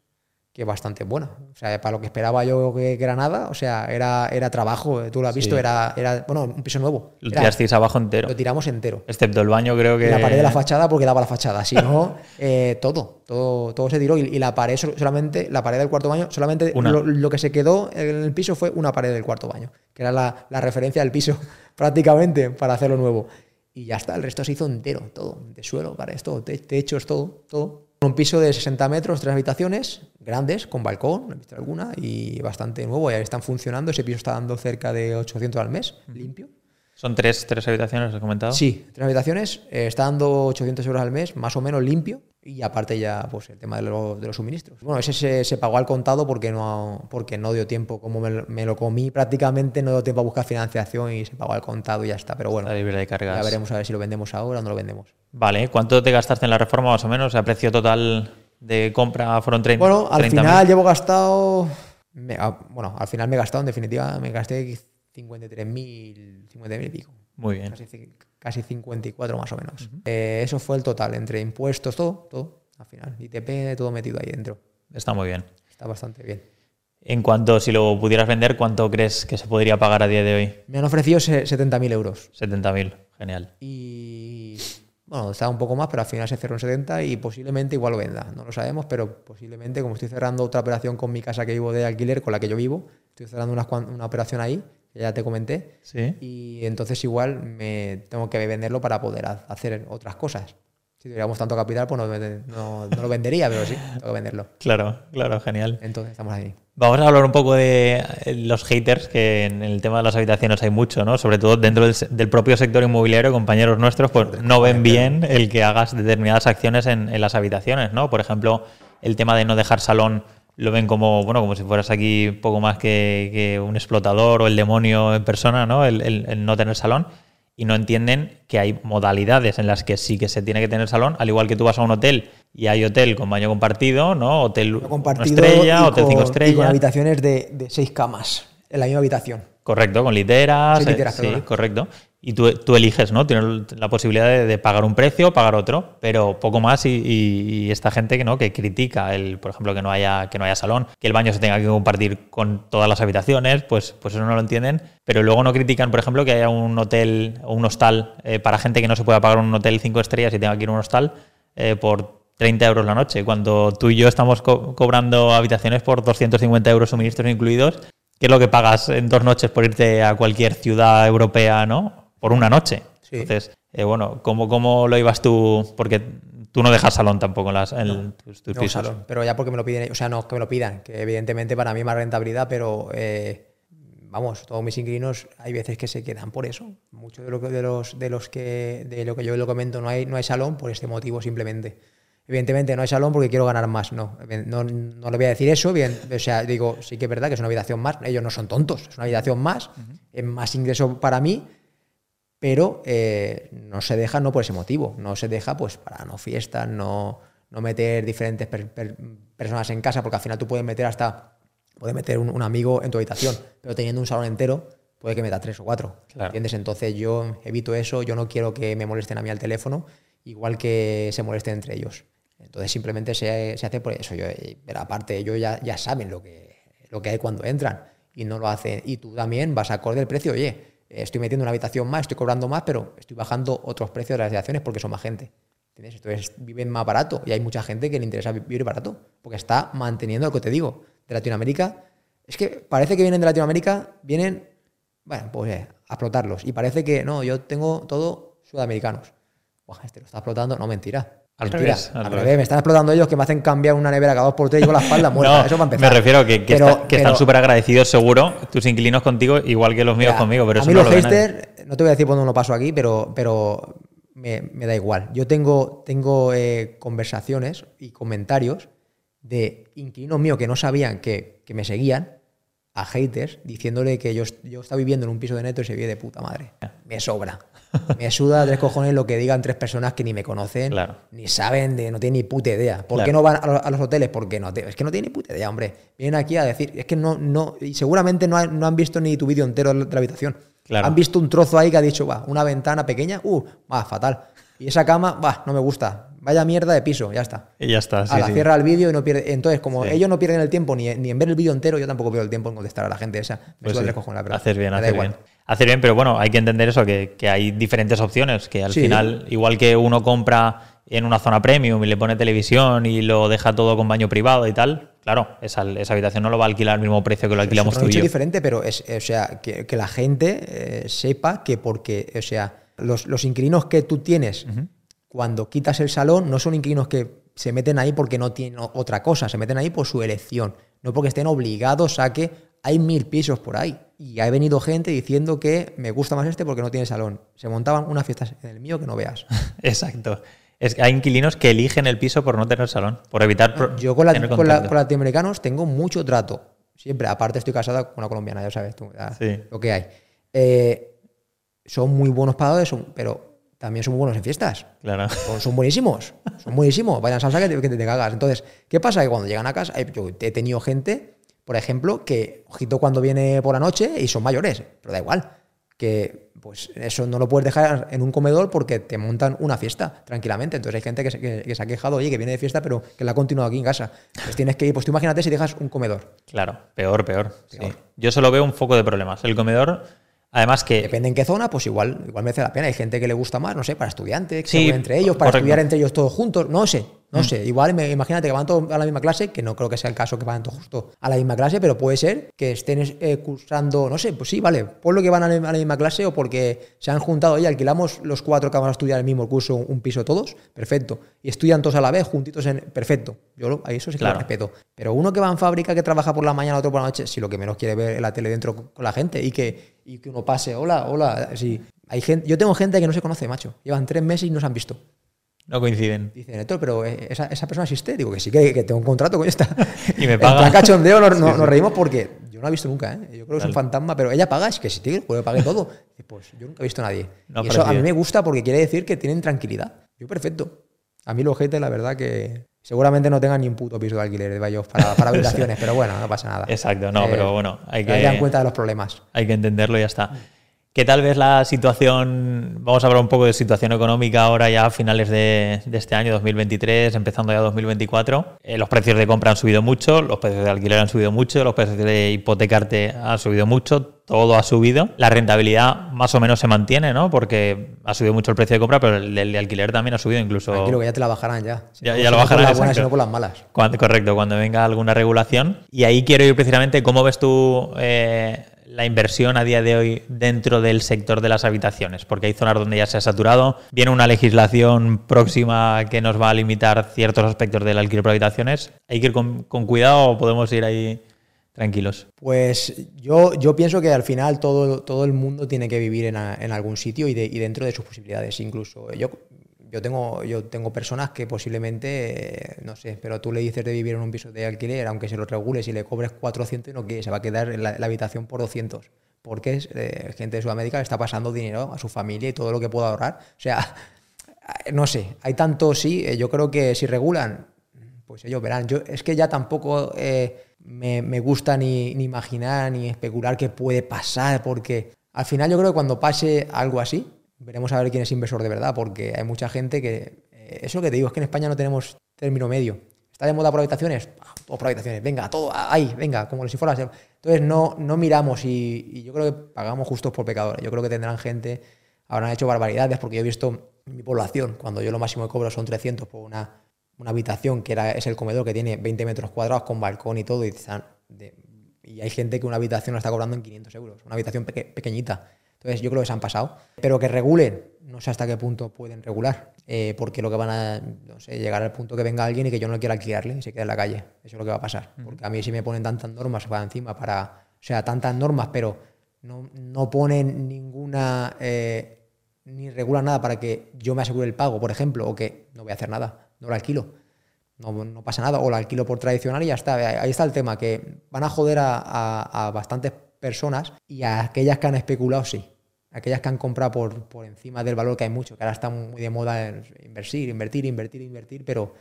que bastante buena. O sea, para lo que esperaba yo que era nada, o sea, era, era trabajo, tú lo has visto, era, era, bueno, un piso nuevo. Lo tirasteis abajo entero. Lo tiramos entero. Excepto el baño, creo que. la pared de la fachada, porque daba la fachada. Si no, eh, todo, todo, todo se tiró. Y, la pared, solamente, la pared del cuarto baño, solamente lo, que se quedó en el piso fue una pared del cuarto baño, que era la, la referencia del piso prácticamente para hacerlo nuevo. Y ya está, el resto se hizo entero, todo, de suelo, para esto, techos, todo, todo. Un piso de 60 metros, tres habitaciones, grandes, con balcón, he visto alguna, y bastante nuevo, ya están funcionando. Ese piso está dando cerca de 800 al mes, limpio. ¿Son tres, tres habitaciones, has comentado? Sí, tres habitaciones, eh, está dando 800 euros al mes, más o menos limpio, y aparte ya pues el tema de, lo- de los suministros. Bueno, ese se, se pagó al contado porque no, porque no dio tiempo, como me, lo- me lo comí prácticamente, no dio tiempo a buscar financiación y se pagó al contado y ya está. Pero bueno, Está libre de cargas. ya veremos a ver si lo vendemos ahora o no lo vendemos. Vale, ¿cuánto te gastaste en la reforma más o menos? ¿A precio total de compra fueron 30 Bueno, al 30.000? final llevo gastado. me- ah, bueno, al final me he gastado, en definitiva, me gasté 53.000, 50.000 y pico. Muy bien. Casi, casi 54 más o menos. Eh, eso fue el total, entre impuestos, todo, todo, al final. ITP, todo metido ahí dentro. Está muy bien. Está bastante bien. En cuanto, si lo pudieras vender, ¿cuánto crees que se podría pagar a día de hoy? Me han ofrecido se- 70.000 euros. 70.000. Genial. Y bueno, estaba un poco más, pero al final se cerró en 70 y posiblemente igual lo venda. No lo sabemos, pero posiblemente, como estoy cerrando otra operación con mi casa que vivo de alquiler, con la que yo vivo, estoy cerrando cuan- una operación ahí, que ya te comenté, Sí. y entonces igual me tengo que venderlo para poder ha- hacer otras cosas. Si tuviéramos tanto capital, pues no, no- no lo vendería, pero sí, tengo que venderlo. Claro, claro, genial. Entonces estamos ahí. Vamos a hablar un poco de eh, los haters, que en el tema de las habitaciones hay mucho, ¿no? Sobre todo dentro del, propio sector inmobiliario, compañeros nuestros, pues no ven bien el que hagas determinadas acciones en, en las habitaciones, ¿no? Por ejemplo, el tema de no dejar salón lo ven como, bueno, como si fueras aquí poco más que, que un explotador o el demonio en persona, ¿no? El, el- el no tener salón. Y no entienden que hay modalidades en las que sí que se tiene que tener salón, al igual que tú vas a un hotel y hay hotel con baño compartido, ¿no? Hotel una estrella, hotel con- cinco Y con estrellas. habitaciones de, de seis camas en la misma habitación. Correcto, con literas. Sí, eh, literas, sí, correcto. Y tú, tú eliges, ¿no? Tienes la posibilidad de, pagar un precio pagar otro, pero poco más. Y, esta gente que no, que critica el, por ejemplo, que no haya, que no haya salón, que el baño se tenga que compartir con todas las habitaciones, pues, pues eso no lo entienden. Pero luego no critican, por ejemplo, que haya un hotel o un hostal eh, para gente que no se pueda pagar un hotel cinco estrellas y tenga que ir a un hostal eh, por 30 euros la noche, cuando tú y yo estamos co- cobrando habitaciones por 250 euros suministros incluidos, que es lo que pagas en dos noches por irte a cualquier ciudad europea, ¿no? Por una noche. Sí. Entonces, eh, bueno, ¿cómo, ¿cómo lo ibas tú? Porque tú no dejas salón tampoco en, las, en tus, tus No, pisos. salón, pero ya porque me lo piden, o sea, no que me lo pidan, que evidentemente para mí es más rentabilidad, pero eh, vamos, todos mis inquilinos hay veces que se quedan por eso. Muchos de, lo que- de los de los que de lo que yo lo comento no hay no hay salón por este motivo simplemente. Evidentemente no hay salón porque quiero ganar más, no. No, no le voy a decir eso, bien, o sea, digo, sí que es verdad que es una habitación más, ellos no son tontos, es una habitación más, es más ingreso para mí, pero eh, no se deja no por ese motivo, no se deja pues para no fiestas, no, no meter diferentes per- per- personas en casa, porque al final tú puedes meter hasta, puedes meter un, un amigo en tu habitación, pero teniendo un salón entero, puede que metas tres o cuatro, Claro. ¿entiendes? Entonces yo evito eso, yo no quiero que me molesten a mí al teléfono, igual que se molesten entre ellos. Entonces simplemente se, se hace por eso. Yo, pero aparte, ellos ya, ya saben lo que, lo que hay cuando entran y no lo hacen. Y tú también vas a acorde el precio. Oye, estoy metiendo una habitación más, estoy cobrando más, pero estoy bajando otros precios de las habitaciones porque son más gente. ¿Entiendes? Entonces viven más barato y hay mucha gente que le interesa vi- vivir barato porque está manteniendo lo que te digo. De Latinoamérica, es que parece que vienen de Latinoamérica, vienen, bueno, pues eh, a explotarlos. Y parece que no, yo tengo todo sudamericanos. Buah, este lo está explotando, no, mentira. Al revés, al al revés. revés. Me están explotando ellos que me hacen cambiar una nevera cada dos por tres y con la espalda muerta. No, Eso para me empezar. refiero que, que, Pero- está- que están súper agradecidos seguro tus inquilinos contigo, igual que los míos Mira, conmigo, pero a eso mí no los lo haters, no te voy a decir por dónde lo paso aquí, pero, pero me, me da igual. Yo tengo, tengo eh, conversaciones y comentarios de inquilinos míos que no sabían que, que me seguían a haters diciéndole que yo, yo estaba viviendo en un piso de neto y se vive de puta madre. Me sobra. Me suda tres cojones lo que digan tres personas que ni me conocen, Claro. ni saben, de, no tienen ni puta idea. ¿Por Claro. qué no van a los, a los hoteles? Porque no, es que no tienen ni puta idea, hombre. Vienen aquí a decir, es que no, no, y seguramente no han, no han visto ni tu vídeo entero de la habitación. Claro. Han visto un trozo ahí que ha dicho, va, una ventana pequeña, uh, va, fatal. Y esa cama, va, no me gusta. Vaya mierda de piso, ya está. Y ya está. sí, a la sí. cierra el vídeo y no pierde. Entonces, como Sí. ellos no pierden el tiempo ni, ni en ver el vídeo entero, yo tampoco pierdo el tiempo en contestar a la gente esa. Me Pues cojones, la verdad. Bien, igual. bien. Hacer bien, pero bueno, hay que entender eso, que, que hay diferentes opciones, que al final, igual que uno compra en una zona premium y le pone televisión y lo deja todo con baño privado y tal, claro, esa, esa habitación no lo va a alquilar al mismo precio que lo alquilamos Es tú y yo. diferente, pero es, o sea, que, que la gente eh, sepa que porque, o sea, los, los inquilinos que tú tienes cuando quitas el salón no son inquilinos que se meten ahí porque no tienen otra cosa, se meten ahí por su elección, no porque estén obligados a que hay mil pisos por ahí. Y ha venido gente diciendo que me gusta más este porque no tiene salón. Se montaban unas fiestas en el mío que no veas. Exacto. Es que hay inquilinos que eligen el piso por no tener salón, por evitar. Yo con, la, con, latinoamericanos tengo mucho trato. Siempre, aparte estoy casada con una colombiana, ya sabes tú, lo que hay. Eh, son muy buenos pagadores, pero también son muy buenos en fiestas. Claro. Son, buenísimos. Son buenísimos. Vayan salsa que te, que te, cagas. Entonces, ¿qué pasa? Que cuando llegan a casa, yo he tenido gente, por ejemplo, que, ojito, cuando viene por la noche y son mayores, pero da igual que pues eso no lo puedes dejar en un comedor porque te montan una fiesta tranquilamente. Entonces hay gente que se, ha quejado, oye, que viene de fiesta, pero que la ha continuado aquí en casa. Pues tienes que ir, pues tú imagínate si dejas un comedor. Claro, peor, peor. Yo solo veo un foco de problemas. El comedor, además que... Depende en qué zona, pues igual, igual merece la pena. Hay gente que le gusta más, no sé, para estudiantes, que entre ellos, para estudiar entre ellos todos juntos, no sé. No mm. sé, igual me, imagínate que van todos a la misma clase, que no creo que sea el caso que van todos justo a la misma clase, pero puede ser que estén eh, cursando, no sé, pues sí, vale, por lo que van a la, misma clase o porque se han juntado y alquilamos los cuatro que van a estudiar el mismo curso un piso todos, perfecto. Y estudian todos a la vez, juntitos en. Perfecto. Yo a eso sí que lo respeto. Pero uno que va en fábrica, que trabaja por la mañana, otro por la noche, si lo que menos quiere ver es la tele dentro con la gente y que, y que uno pase, hola, hola, sí. Hay gente, yo tengo gente que no se conoce, macho. Llevan tres meses y no se han visto. No coinciden. Dice, Neto, pero eh, esa, esa, persona existe. Digo que sí, que, tengo un contrato con esta. y me paga. En cachondeo nos, nos, reímos porque yo no la he visto nunca. ¿eh? Yo creo que es un fantasma, pero ella paga, es que si tiene, puede pagar todo. pues yo nunca he visto a nadie. y eso a mí me gusta porque quiere decir que tienen tranquilidad. Yo perfecto. A mí los gente, la verdad que seguramente no tengan ni un puto piso de alquiler de Bayos para, para habitaciones, pero bueno, no pasa nada. Exacto, no, pero bueno, hay que... dar cuenta de los problemas. Hay que entenderlo y ya está que tal vez la situación, vamos a hablar un poco de situación económica ahora ya a finales de, este año 2023, empezando ya 2024. Eh, los precios de compra han subido mucho, los precios de alquiler han subido mucho, los precios de hipotecarte han subido mucho, todo ha subido. La rentabilidad más o menos se mantiene, ¿no? Porque ha subido mucho el precio de compra, pero el de, alquiler también ha subido incluso. Tranquilo, que ya te la bajarán ya. ya, lo bajarán. Por las buenas, sino por las malas. correcto, cuando venga alguna regulación. Y ahí quiero ir precisamente, ¿cómo ves tú eh, la inversión a día de hoy dentro del sector de las habitaciones, porque hay zonas donde ya se ha saturado, viene una legislación próxima que nos va a limitar ciertos aspectos del alquiler por habitaciones. ¿Hay que ir con, cuidado o podemos ir ahí tranquilos? Pues yo, yo pienso que al final todo, todo el mundo tiene que vivir en, algún sitio y, y, dentro de sus posibilidades. Incluso yo yo tengo, yo tengo personas que posiblemente, no sé, pero tú le dices de vivir en un piso de alquiler, aunque se lo regules y le cobres 400 y no quiere, se va a quedar en la, habitación por 200. Porque es, eh, gente de Sudamérica le está pasando dinero a su familia y todo lo que pueda ahorrar. O sea, no sé, hay tanto sí, eh, yo creo que si regulan, pues ellos verán. Yo, es que ya tampoco eh, me, me, gusta ni, ni imaginar ni especular qué puede pasar, porque al final yo creo que cuando pase algo así, veremos a ver quién es inversor de verdad, porque hay mucha gente que... Eh, eso que te digo, es que en España no tenemos término medio. ¿Está de moda por habitaciones? Todo por habitaciones, venga, todo ahí, venga, como si fuera... Entonces no, no miramos y, yo creo que pagamos justos por pecadores. Yo creo que tendrán gente, habrán hecho barbaridades, porque yo he visto mi población, cuando yo lo máximo que cobro son 300 por una, una habitación que era, es el comedor que tiene 20 metros cuadrados con balcón y todo, y, hay gente que una habitación la está cobrando en 500 euros, una habitación pequeñita. Entonces yo creo que se han pasado. Pero que regulen, no sé hasta qué punto pueden regular, eh, porque lo que van a, no sé, llegar al punto que venga alguien y que yo no quiera alquilarle y se quede en la calle. Eso es lo que va a pasar. Porque a mí si me ponen tantas normas para encima, para, o sea, tantas normas, pero no, no ponen ninguna, eh, ni regulan nada para que yo me asegure el pago, por ejemplo, o que no voy a hacer nada, no lo alquilo. No, no pasa nada, o lo alquilo por tradicional y ya está. Ahí está el tema, que van a joder a, a, a bastantes personas y a aquellas que han especulado sí. Aquellas que han comprado por, por encima del valor que hay mucho, que ahora está muy de moda invertir, invertir, invertir, invertir, pero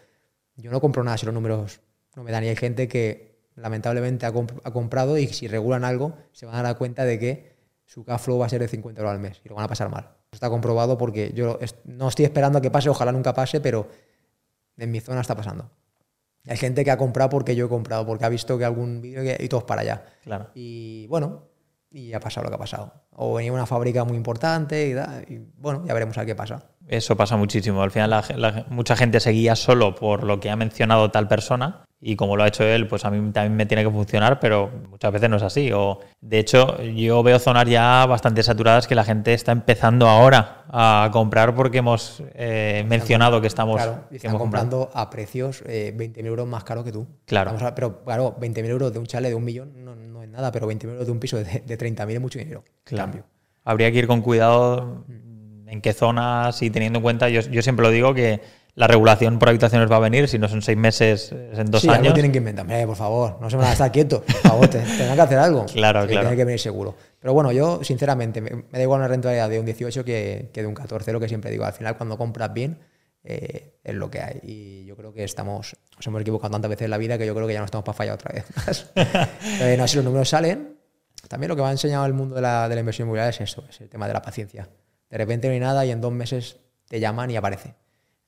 yo no compro nada si los números no me dan. Y hay gente que lamentablemente ha, comprado y si regulan algo se van a dar cuenta de que su cash flow va a ser de 50 euros al mes y lo van a pasar mal. Está comprobado porque yo no estoy esperando a que pase, ojalá nunca pase, pero en mi zona está pasando. Hay gente que ha comprado porque yo he comprado, porque ha visto que algún vídeo y todos para allá. Claro. Y bueno, y ha pasado lo que ha pasado. O venía una fábrica muy importante y, bueno, ya veremos a qué pasa. Eso pasa muchísimo. Al final la- la- mucha gente se guía solo por lo que ha mencionado tal persona y como lo ha hecho él, pues a mí también me tiene que funcionar, pero muchas veces no es así. O, de hecho, yo veo zonas ya bastante saturadas que la gente está empezando ahora a comprar porque hemos eh, mencionado que estamos, Claro, y que están hemos comprado. comprando a precios eh, 20.000 euros más caro que tú. Claro. A- pero claro, 20.000 euros de un chale de un millón no, no nada, pero 20.000 euros de un piso de, de 30.000 es mucho dinero. en Claro. cambio. Habría que ir con cuidado en qué zonas y teniendo en cuenta, yo, yo siempre lo digo, que la regulación por habitaciones va a venir, si no son seis meses, es en dos sí, algo años. tienen que inventar. Por favor, no se van a estar quietos. Por favor, te- tendrán que hacer algo. Claro, Sí, claro. Tiene que venir seguro. Pero bueno, yo, sinceramente, me, me da igual una rentabilidad de un 18 que, que de un 14, lo que siempre digo. Al final, cuando compras bien, eh, es lo que hay. Y yo creo que estamos, nos hemos equivocado tantas veces en la vida que yo creo que ya no estamos para fallar otra vez más. Eh, no, si los números salen, también lo que me ha enseñado el mundo de la, de la inversión inmobiliaria es eso, es el tema de la paciencia. De repente no hay nada y en dos meses te llaman y aparece.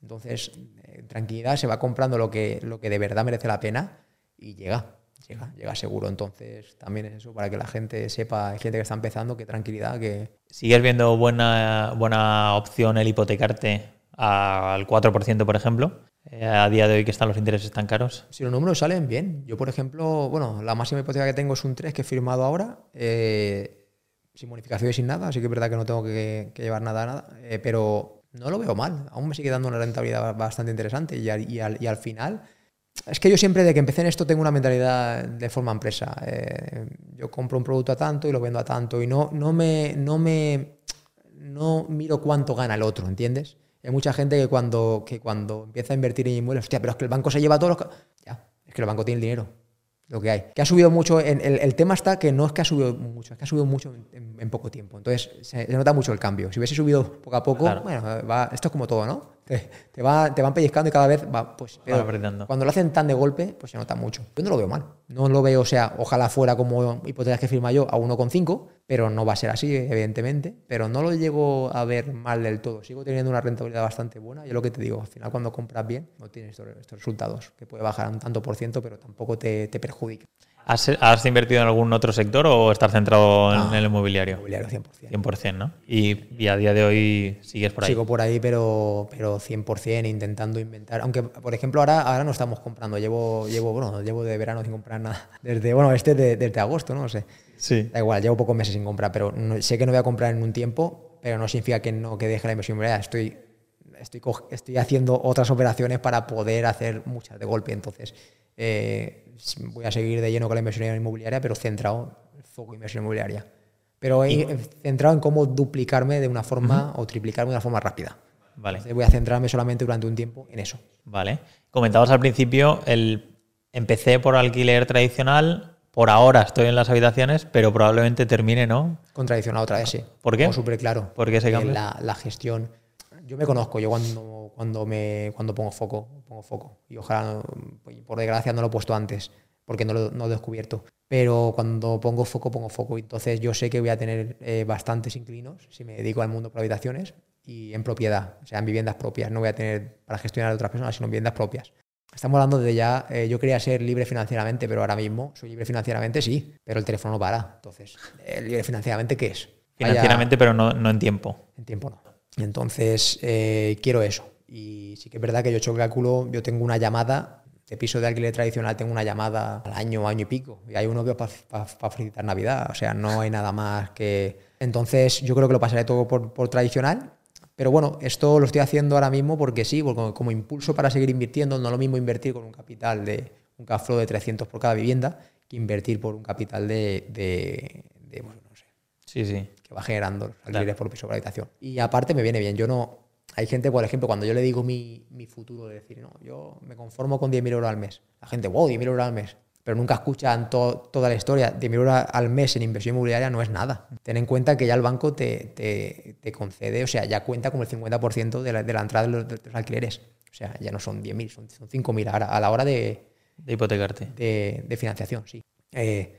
Entonces, eh, tranquilidad, se va comprando lo que, lo que de verdad merece la pena y llega, llega, llega seguro. Entonces, también es eso para que la gente sepa, hay gente que está empezando, que tranquilidad, que ¿Sigues viendo buena, buena opción el hipotecarte al 4%, por ejemplo? Eh, a día de hoy que están los intereses tan caros. si los números salen bien. Yo, por ejemplo, bueno, la máxima hipoteca que tengo es un 3 que he firmado ahora, eh, sin bonificación y sin nada, así que es verdad que no tengo que, llevar nada, nada, eh, pero no lo veo mal. Aún me sigue dando una rentabilidad bastante interesante y al, final Es que yo siempre, de que empecé en esto, tengo una mentalidad de forma empresa. Yo compro un producto a tanto y lo vendo a tanto. Y no, no me. No me. No miro cuánto gana el otro, ¿entiendes? Hay mucha gente que cuando, que cuando empieza a invertir en inmuebles, hostia, pero es que el banco se lleva todos los. ca-". Ya, es que el banco tiene el dinero. Lo que hay. Que ha subido mucho. En, el, el tema está que no es que ha subido mucho, es que ha subido mucho en, en poco tiempo. Entonces, se, se nota mucho el cambio. Si hubiese subido poco a poco, Claro. bueno, va, esto es como todo, ¿no? Te, te, va, te van pellizcando y cada vez va. Pues, pero cuando lo hacen tan de golpe, pues se nota mucho. Yo no lo veo mal. No lo veo, o sea, ojalá fuera como hipotecas que firma yo a 1,5, pero no va a ser así, evidentemente. Pero no lo llego a ver mal del todo. Sigo teniendo una rentabilidad bastante buena. Yo lo que te digo, al final cuando compras bien, no tienes estos, estos resultados, que puede bajar un tanto por ciento, pero tampoco te, te perjudica. ¿Has, has invertido en algún otro sector o estás centrado en No. el inmobiliario? Inmobiliario 100%. 100%, ¿no? Y, y a día de hoy sigues por ahí. Sigo por ahí, pero, pero 100% intentando inventar. Aunque, por ejemplo, ahora, ahora no estamos comprando. Llevo, llevo, bueno, llevo de verano sin comprar nada. Desde, bueno, este de- desde agosto, ¿no? sé. Sí. Da igual, llevo pocos meses sin comprar, pero no- sé que no voy a comprar en un tiempo, pero no significa que no que deje la inversión inmobiliaria. Estoy, estoy, estoy haciendo otras operaciones para poder hacer muchas de golpe. Entonces, eh, voy a seguir de lleno con la inversión inmobiliaria, pero centrado, foco inversión inmobiliaria. Pero centrado en cómo duplicarme de una forma o triplicarme de una forma rápida. Vale. Entonces, voy a centrarme solamente durante un tiempo en eso. Vale. Comentabas al principio, el empecé por alquiler tradicional, por ahora estoy en las habitaciones, pero probablemente termine, ¿no? Con tradicional otra vez, sí. ¿Por qué? súper claro. ¿Por qué ese Que cambio? La, la gestión. Yo me conozco, yo cuando, cuando, me, cuando pongo foco, pongo foco. Y ojalá, no- por desgracia, no lo he puesto antes, porque no lo, no lo he descubierto. Pero cuando pongo foco, pongo foco. Entonces yo sé que voy a tener eh, bastantes inquilinos si me dedico al mundo por habitaciones y en propiedad, o sea, en viviendas propias. No voy a tener para gestionar a otras personas, sino en viviendas propias. Estamos hablando de ya, eh, yo quería ser libre financieramente, pero ahora mismo soy libre financieramente, sí, pero el teléfono no para. Entonces, ¿el libre financieramente qué es? Vaya- Financieramente, pero no, no en tiempo. en tiempo no. Entonces, eh, quiero eso. Y sí que es verdad que yo he hecho el cálculo, yo tengo una llamada, de piso de alquiler tradicional tengo una llamada al año, año y pico. Y hay uno que para felicitar Navidad, o sea, no hay nada más que... Entonces, yo creo que lo pasaré todo por, por tradicional. Pero bueno, esto lo estoy haciendo ahora mismo porque sí, porque como, impulso para seguir invirtiendo, no es lo mismo invertir con un capital de un cash flow de 300 por cada vivienda que invertir por un capital de, de, de, bueno, no sé, Sí, sí. que va generando los alquileres por piso por habitación. Y aparte me viene bien. Yo no. Hay gente, por ejemplo, cuando yo le digo mi, mi futuro, de decir, no, yo me conformo con 10.000 euros al mes. La gente, wow, 10.000 euros al mes. Pero nunca escuchan to- toda la historia. 10.000 euros al mes en inversión inmobiliaria no es nada. Ten en cuenta que ya el banco te, te, te concede, o sea, ya cuenta como el 50% de la, de la entrada de los, de los alquileres. O sea, ya no son 10.000, son, son 5.000 ahora, a la hora de, De hipotecarte. de, de financiación, sí. Eh,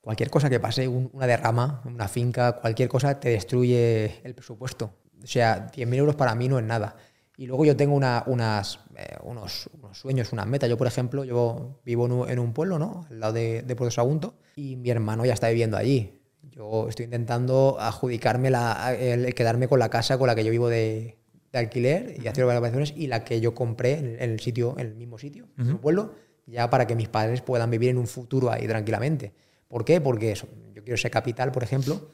cualquier cosa que pase, un- una derrama, una finca, cualquier cosa te destruye el presupuesto. O sea, 100.000 euros para mí no es nada. Y luego yo tengo una- unas, eh, unos, unos sueños, unas metas. Yo, por ejemplo, yo vivo en un, en un pueblo, ¿no? Al lado de, de Puerto Sagunto, y mi hermano ya está viviendo allí. Yo estoy intentando adjudicarme la, el quedarme con la casa con la que yo vivo de, de alquiler y hacer habitaciones y la que yo compré en el sitio, en el mismo sitio, en el pueblo, ya para que mis padres puedan vivir en un futuro ahí tranquilamente. ¿Por qué? Porque eso, yo quiero ese capital, por ejemplo,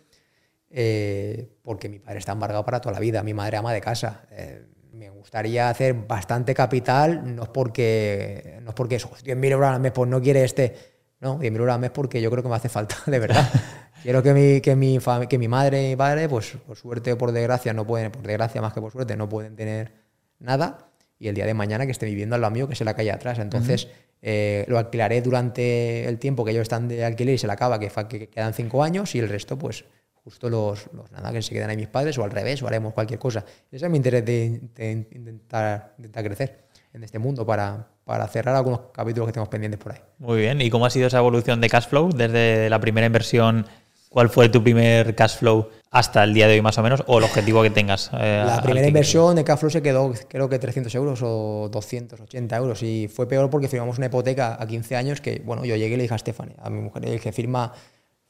eh, porque mi padre está embargado para toda la vida, mi madre ama de casa. Eh, me gustaría hacer bastante capital, no es porque, no es porque eso, 10.000 euros al mes, pues no quiere este. No, 10.000 euros al mes porque yo creo que me hace falta, de verdad. Quiero que mi, que mi, que mi madre y mi padre, pues por suerte o por desgracia, no pueden, por desgracia más que por suerte, no pueden tener nada. Y el día de mañana que esté viviendo al lado mío, que se la calle atrás. Entonces, eh, lo alquilaré durante el tiempo que ellos están de alquiler y se la acaba, que, que quedan cinco años, y el resto, pues justo los, los, nada, que se quedan ahí mis padres, o al revés, o haremos cualquier cosa. Ese es mi interés de, intentar, intentar, crecer en este mundo para, para cerrar algunos capítulos que tenemos pendientes por ahí. Muy bien, ¿y cómo ha sido esa evolución de cash flow desde la primera inversión? ¿Cuál fue tu primer cash flow hasta el día de hoy más o menos o el objetivo que tengas? Eh, la primera inversión de cash flow se quedó creo que 300 euros o 280 euros y fue peor porque firmamos una hipoteca a 15 años que, bueno, yo llegué y le dije a Stephanie, a mi mujer, le dije, firma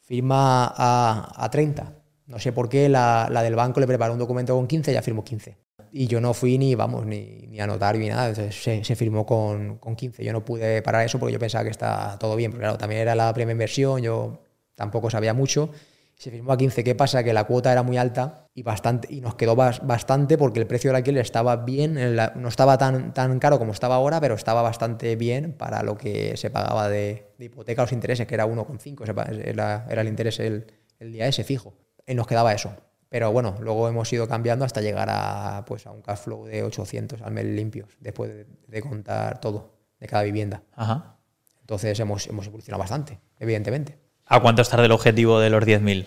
firma a, a 30. No sé por qué la, la, del banco le preparó un documento con 15 y ya firmó 15. Y yo no fui ni, vamos, ni, ni a notar ni nada. se, se, firmó con, con 15. Yo no pude parar eso porque yo pensaba que está todo bien. Pero claro, también era la primera inversión, yo tampoco sabía mucho se firmó a 15. ¿Qué pasa? Que la cuota era muy alta y, bastante, y nos quedó bastante porque el precio del alquiler estaba bien, no estaba tan, tan caro como estaba ahora, pero estaba bastante bien para lo que se pagaba de, hipoteca los intereses, que era 1,5, era, era el interés el, el, día ese fijo. Y nos quedaba eso. Pero bueno, luego hemos ido cambiando hasta llegar a, pues, a un cash flow de 800 al mes limpios, después de, contar todo de cada vivienda. Ajá. Entonces hemos, hemos evolucionado bastante, evidentemente. ¿A cuánto está del objetivo de los 10.000?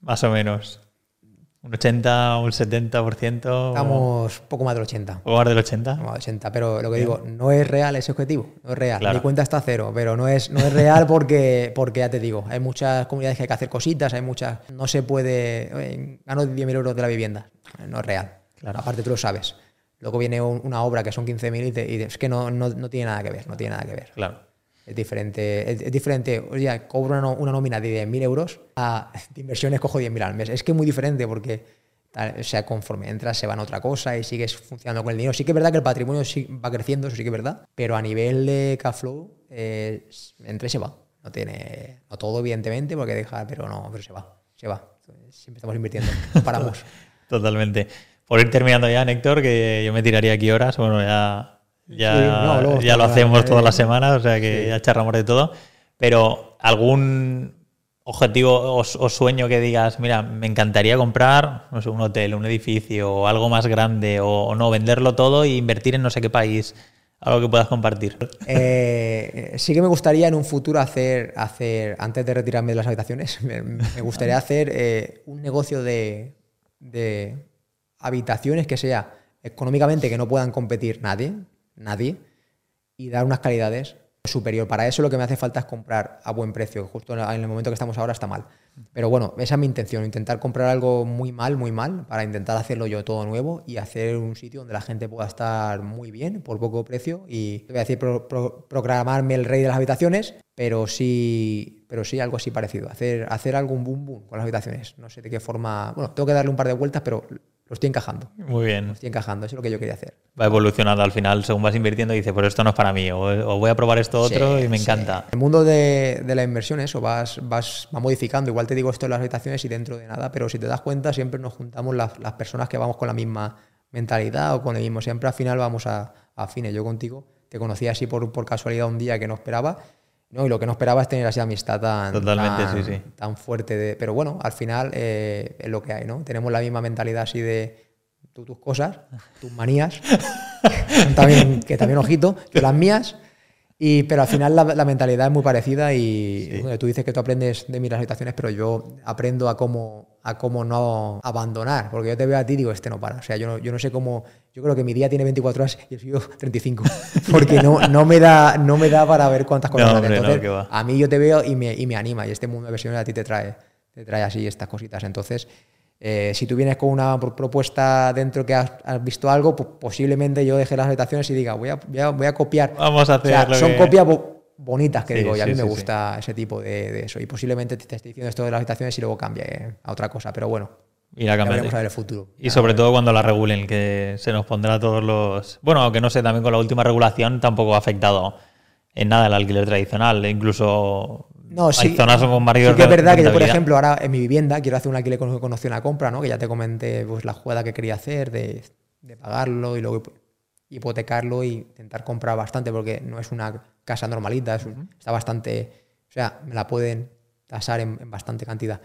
Más o menos. ¿Un 80, un 70%? Estamos poco más del 80. ¿Poco más del 80? Poco más del 80, pero lo que digo, no es real ese objetivo, no es real. Mi cuenta está a cero, pero no es, no es real porque, porque ya te digo, hay muchas comunidades que hay que hacer cositas, hay muchas, no se puede, gano 10.000 euros de la vivienda, no es real. Claro. Aparte tú lo sabes. Luego viene una obra que son 15.000 y, y es que no, no, no tiene nada que ver, no tiene nada que ver. Claro. Es diferente, es, diferente. Oye, cobro una, nómina de 10.000 euros a inversiones cojo 10.000 al mes. Es que es muy diferente porque, o sea, conforme entras se van a otra cosa y sigues funcionando con el dinero. Sí que es verdad que el patrimonio va creciendo, eso sí que es verdad, pero a nivel de cash flow, eh, entre se va. No tiene, no todo evidentemente, porque deja, pero no, pero se va, se va. Siempre estamos invirtiendo, no paramos. Totalmente. Por ir terminando ya, Néctor, que yo me tiraría aquí horas, bueno, ya ya, ya lo hacemos todas las semanas, o sea que ya charramos de todo. Pero algún objetivo o, sueño que digas, mira, me encantaría comprar no sé, un hotel, un edificio o algo más grande o, no, venderlo todo e invertir en no sé qué país, algo que puedas compartir. Eh, sí que me gustaría en un futuro hacer, hacer antes de retirarme de las habitaciones, me, gustaría hacer eh, un negocio de, de habitaciones que sea económicamente que no puedan competir nadie, nadie, y dar unas calidades superior. Para eso lo que me hace falta es comprar a buen precio. Justo en el momento que estamos ahora está mal. Pero bueno, esa es mi intención, intentar comprar algo muy mal, muy mal, para intentar hacerlo yo todo nuevo y hacer un sitio donde la gente pueda estar muy bien por poco precio y, voy a decir, proclamarme el rey de las habitaciones, pero sí, pero sí algo así parecido, hacer, hacer algún boom boom con las habitaciones. No sé de qué forma, bueno, tengo que darle un par de vueltas, pero lo estoy encajando. Muy bien. Lo estoy encajando, eso es lo que yo quería hacer. Va evolucionando al final, según vas invirtiendo, y dices, pues esto no es para mí, o, voy a probar esto otro y me encanta. El mundo de, de, la inversión, eso, vas, vas, va modificando. Igual te digo esto en las habitaciones y dentro de nada, pero si te das cuenta, siempre nos juntamos las, las personas que vamos con la misma mentalidad o con el mismo. Siempre al final vamos a, a fines. Yo contigo te conocí así por, por casualidad un día que no esperaba no, y lo que no esperaba es tener así amistad tan, tan, fuerte. De, pero bueno, al final eh, es lo que hay, ¿no? Tenemos la misma mentalidad así de tú tus cosas, tus manías, también, que también ojito, yo las mías. Y, pero al final la, mentalidad es muy parecida y tú dices que tú aprendes de mis situaciones, pero yo aprendo a cómo, a cómo no abandonar, porque yo te veo a ti y digo, este no para. O sea, yo no, yo no sé cómo, yo creo que mi día tiene 24 horas y el suyo 35, porque no, no, me da, no me da para ver cuántas cosas. No, a mí yo te veo y me, y me anima y este mundo de versiones a ti te trae, te trae así estas cositas. Entonces, eh, si tú vienes con una propuesta dentro que has, visto algo, pues posiblemente yo deje las habitaciones y diga, voy a, voy a, copiar. Vamos a hacer. son copias bonitas que digo, y a mí me gusta ese tipo de, eso. Y posiblemente te esté diciendo esto de las habitaciones y luego cambie a otra cosa, pero bueno. Irá cambiando. ver el futuro. Y sobre todo cuando la regulen, que se nos pondrá todos los. Bueno, aunque no sé, también con la última regulación tampoco ha afectado en nada el alquiler tradicional. E incluso No, sí. hay zonas con mayor Sí que es verdad que yo, por ejemplo, ahora en mi vivienda quiero hacer un alquiler con, con opción a compra, ¿no? Que ya te comenté pues, la jugada que quería hacer de, de pagarlo y luego hipo- hipotecarlo y intentar comprar bastante porque no es una casa normalita, es un- está bastante... O sea, me la pueden tasar en, en bastante cantidad.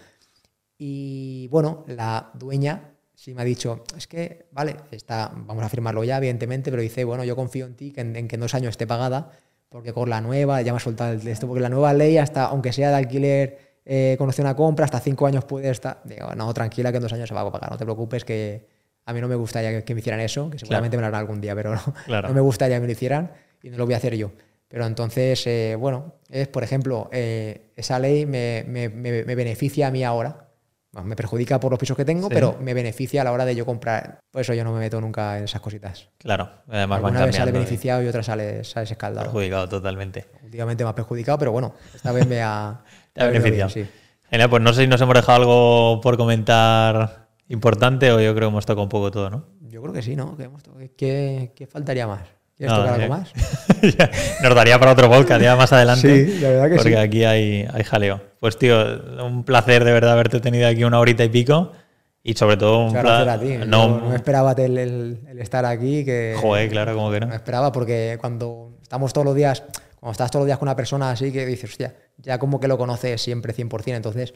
Y bueno, la dueña sí me ha dicho, es que, vale, está, vamos a firmarlo ya, evidentemente, pero dice, bueno, yo confío en ti, que en, en que en dos años esté pagada, porque con la nueva, ya me ha soltado el esto, porque la nueva ley, hasta aunque sea de alquiler eh, con opción a compra, hasta cinco años puede estar. Digo, no, tranquila, que en dos años se va a pagar, no te preocupes, que a mí no me gustaría que, que me hicieran eso, que seguramente me lo harán algún día, pero no, Claro. no me gustaría que me lo hicieran y no lo voy a hacer yo. Pero entonces, eh, bueno, es, por ejemplo, eh, esa ley me, me- me- me beneficia a mí ahora. Me perjudica por los pisos que tengo, Sí. pero me beneficia a la hora de yo comprar. Por eso yo no me meto nunca en esas cositas. Claro, además van Alguna vez sale y beneficiado y otra sale, sale escaldado. perjudicado totalmente. Últimamente me ha perjudicado, pero bueno, esta vez me ha, Te ha beneficiado. bien, sí. Genial, pues no sé si nos hemos dejado algo por comentar importante o yo creo que hemos tocado un poco todo, ¿no? Yo creo que sí, ¿no? ¿Qué, qué- qué faltaría más? ¿Quieres No, tocar algo más? Nos daría para otro podcast ya más adelante. Sí, la verdad que porque sí. aquí hay, hay jaleo. Pues tío, un placer de verdad haberte tenido aquí una horita y pico. Y sobre todo un Muchas pla- gracias a ti. Yo No, No, esperaba el, el- el estar aquí. Que, Joder, claro, como que No no. me esperaba porque cuando estamos todos los días, cuando estás todos los días con una persona así que dices, hostia, ya como que lo conoces siempre 100%, entonces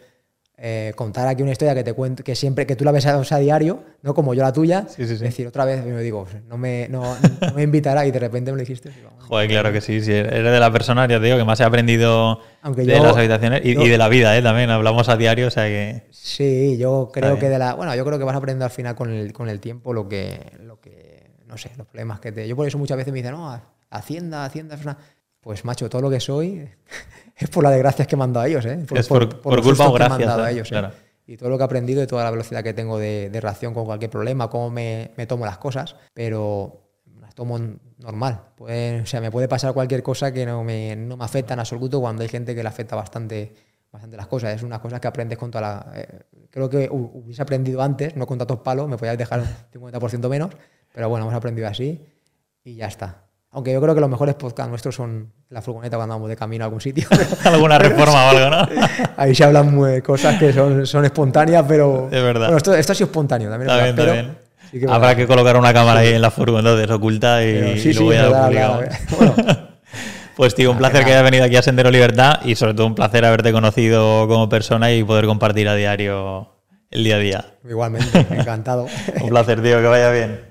eh, contar aquí una historia que te cuento, que siempre, que tú la ves a, a diario, no como yo la tuya, Sí, sí, sí. decir otra vez, me digo, no me, no, no me invitará y de repente me lo dijiste. digo, Joder, claro que sí. Eres de la persona, ya te digo, que más he aprendido Aunque de yo- las habitaciones y, yo- y de la vida, ¿eh? También hablamos a diario, o sea que. Sí, yo creo bien. que de la. Bueno, yo creo que vas aprendiendo al final con el, con el tiempo lo que, lo que. No sé, los problemas que te. Yo por eso muchas veces me dicen, no, Hacienda, Hacienda es una. Pues macho, todo lo que soy es por las desgracias que me han dado a ellos, ¿eh? Es por- por los culpa o sustos que me han gracias, dado a ¿eh? ellos, ¿eh? Y todo lo que he aprendido y toda la velocidad que tengo de, de reacción con cualquier problema, cómo me, me tomo las cosas, pero las tomo normal. O sea, me puede pasar cualquier cosa que no me, no me afecta en absoluto cuando hay gente que le afecta bastante, bastante las cosas. Es unas cosas que aprendes con toda la... eh, creo que hu- hubiese aprendido antes, no con tantos palos, me podías dejar un 50% menos, pero bueno, hemos aprendido así y ya está. Aunque yo creo que los mejores podcasts nuestros son la furgoneta cuando vamos de camino a algún sitio. Alguna reforma o algo, ¿no? Ahí se hablan muy- cosas que son, son espontáneas, pero. Es verdad. Bueno, esto, esto ha sido espontáneo también. es Está bien, verdad, está pero bien. sí que es Habrá que colocar una cámara ahí en la furgo, entonces, oculta y, Pero y sí, sí, luego es ya verdad, publicado. Bueno, Pues tío, un placer que hayas venido aquí a Sendero Libertad y sobre todo un placer haberte conocido como persona y poder compartir a diario el día a día. igualmente, encantado. Un placer, tío, que vaya bien.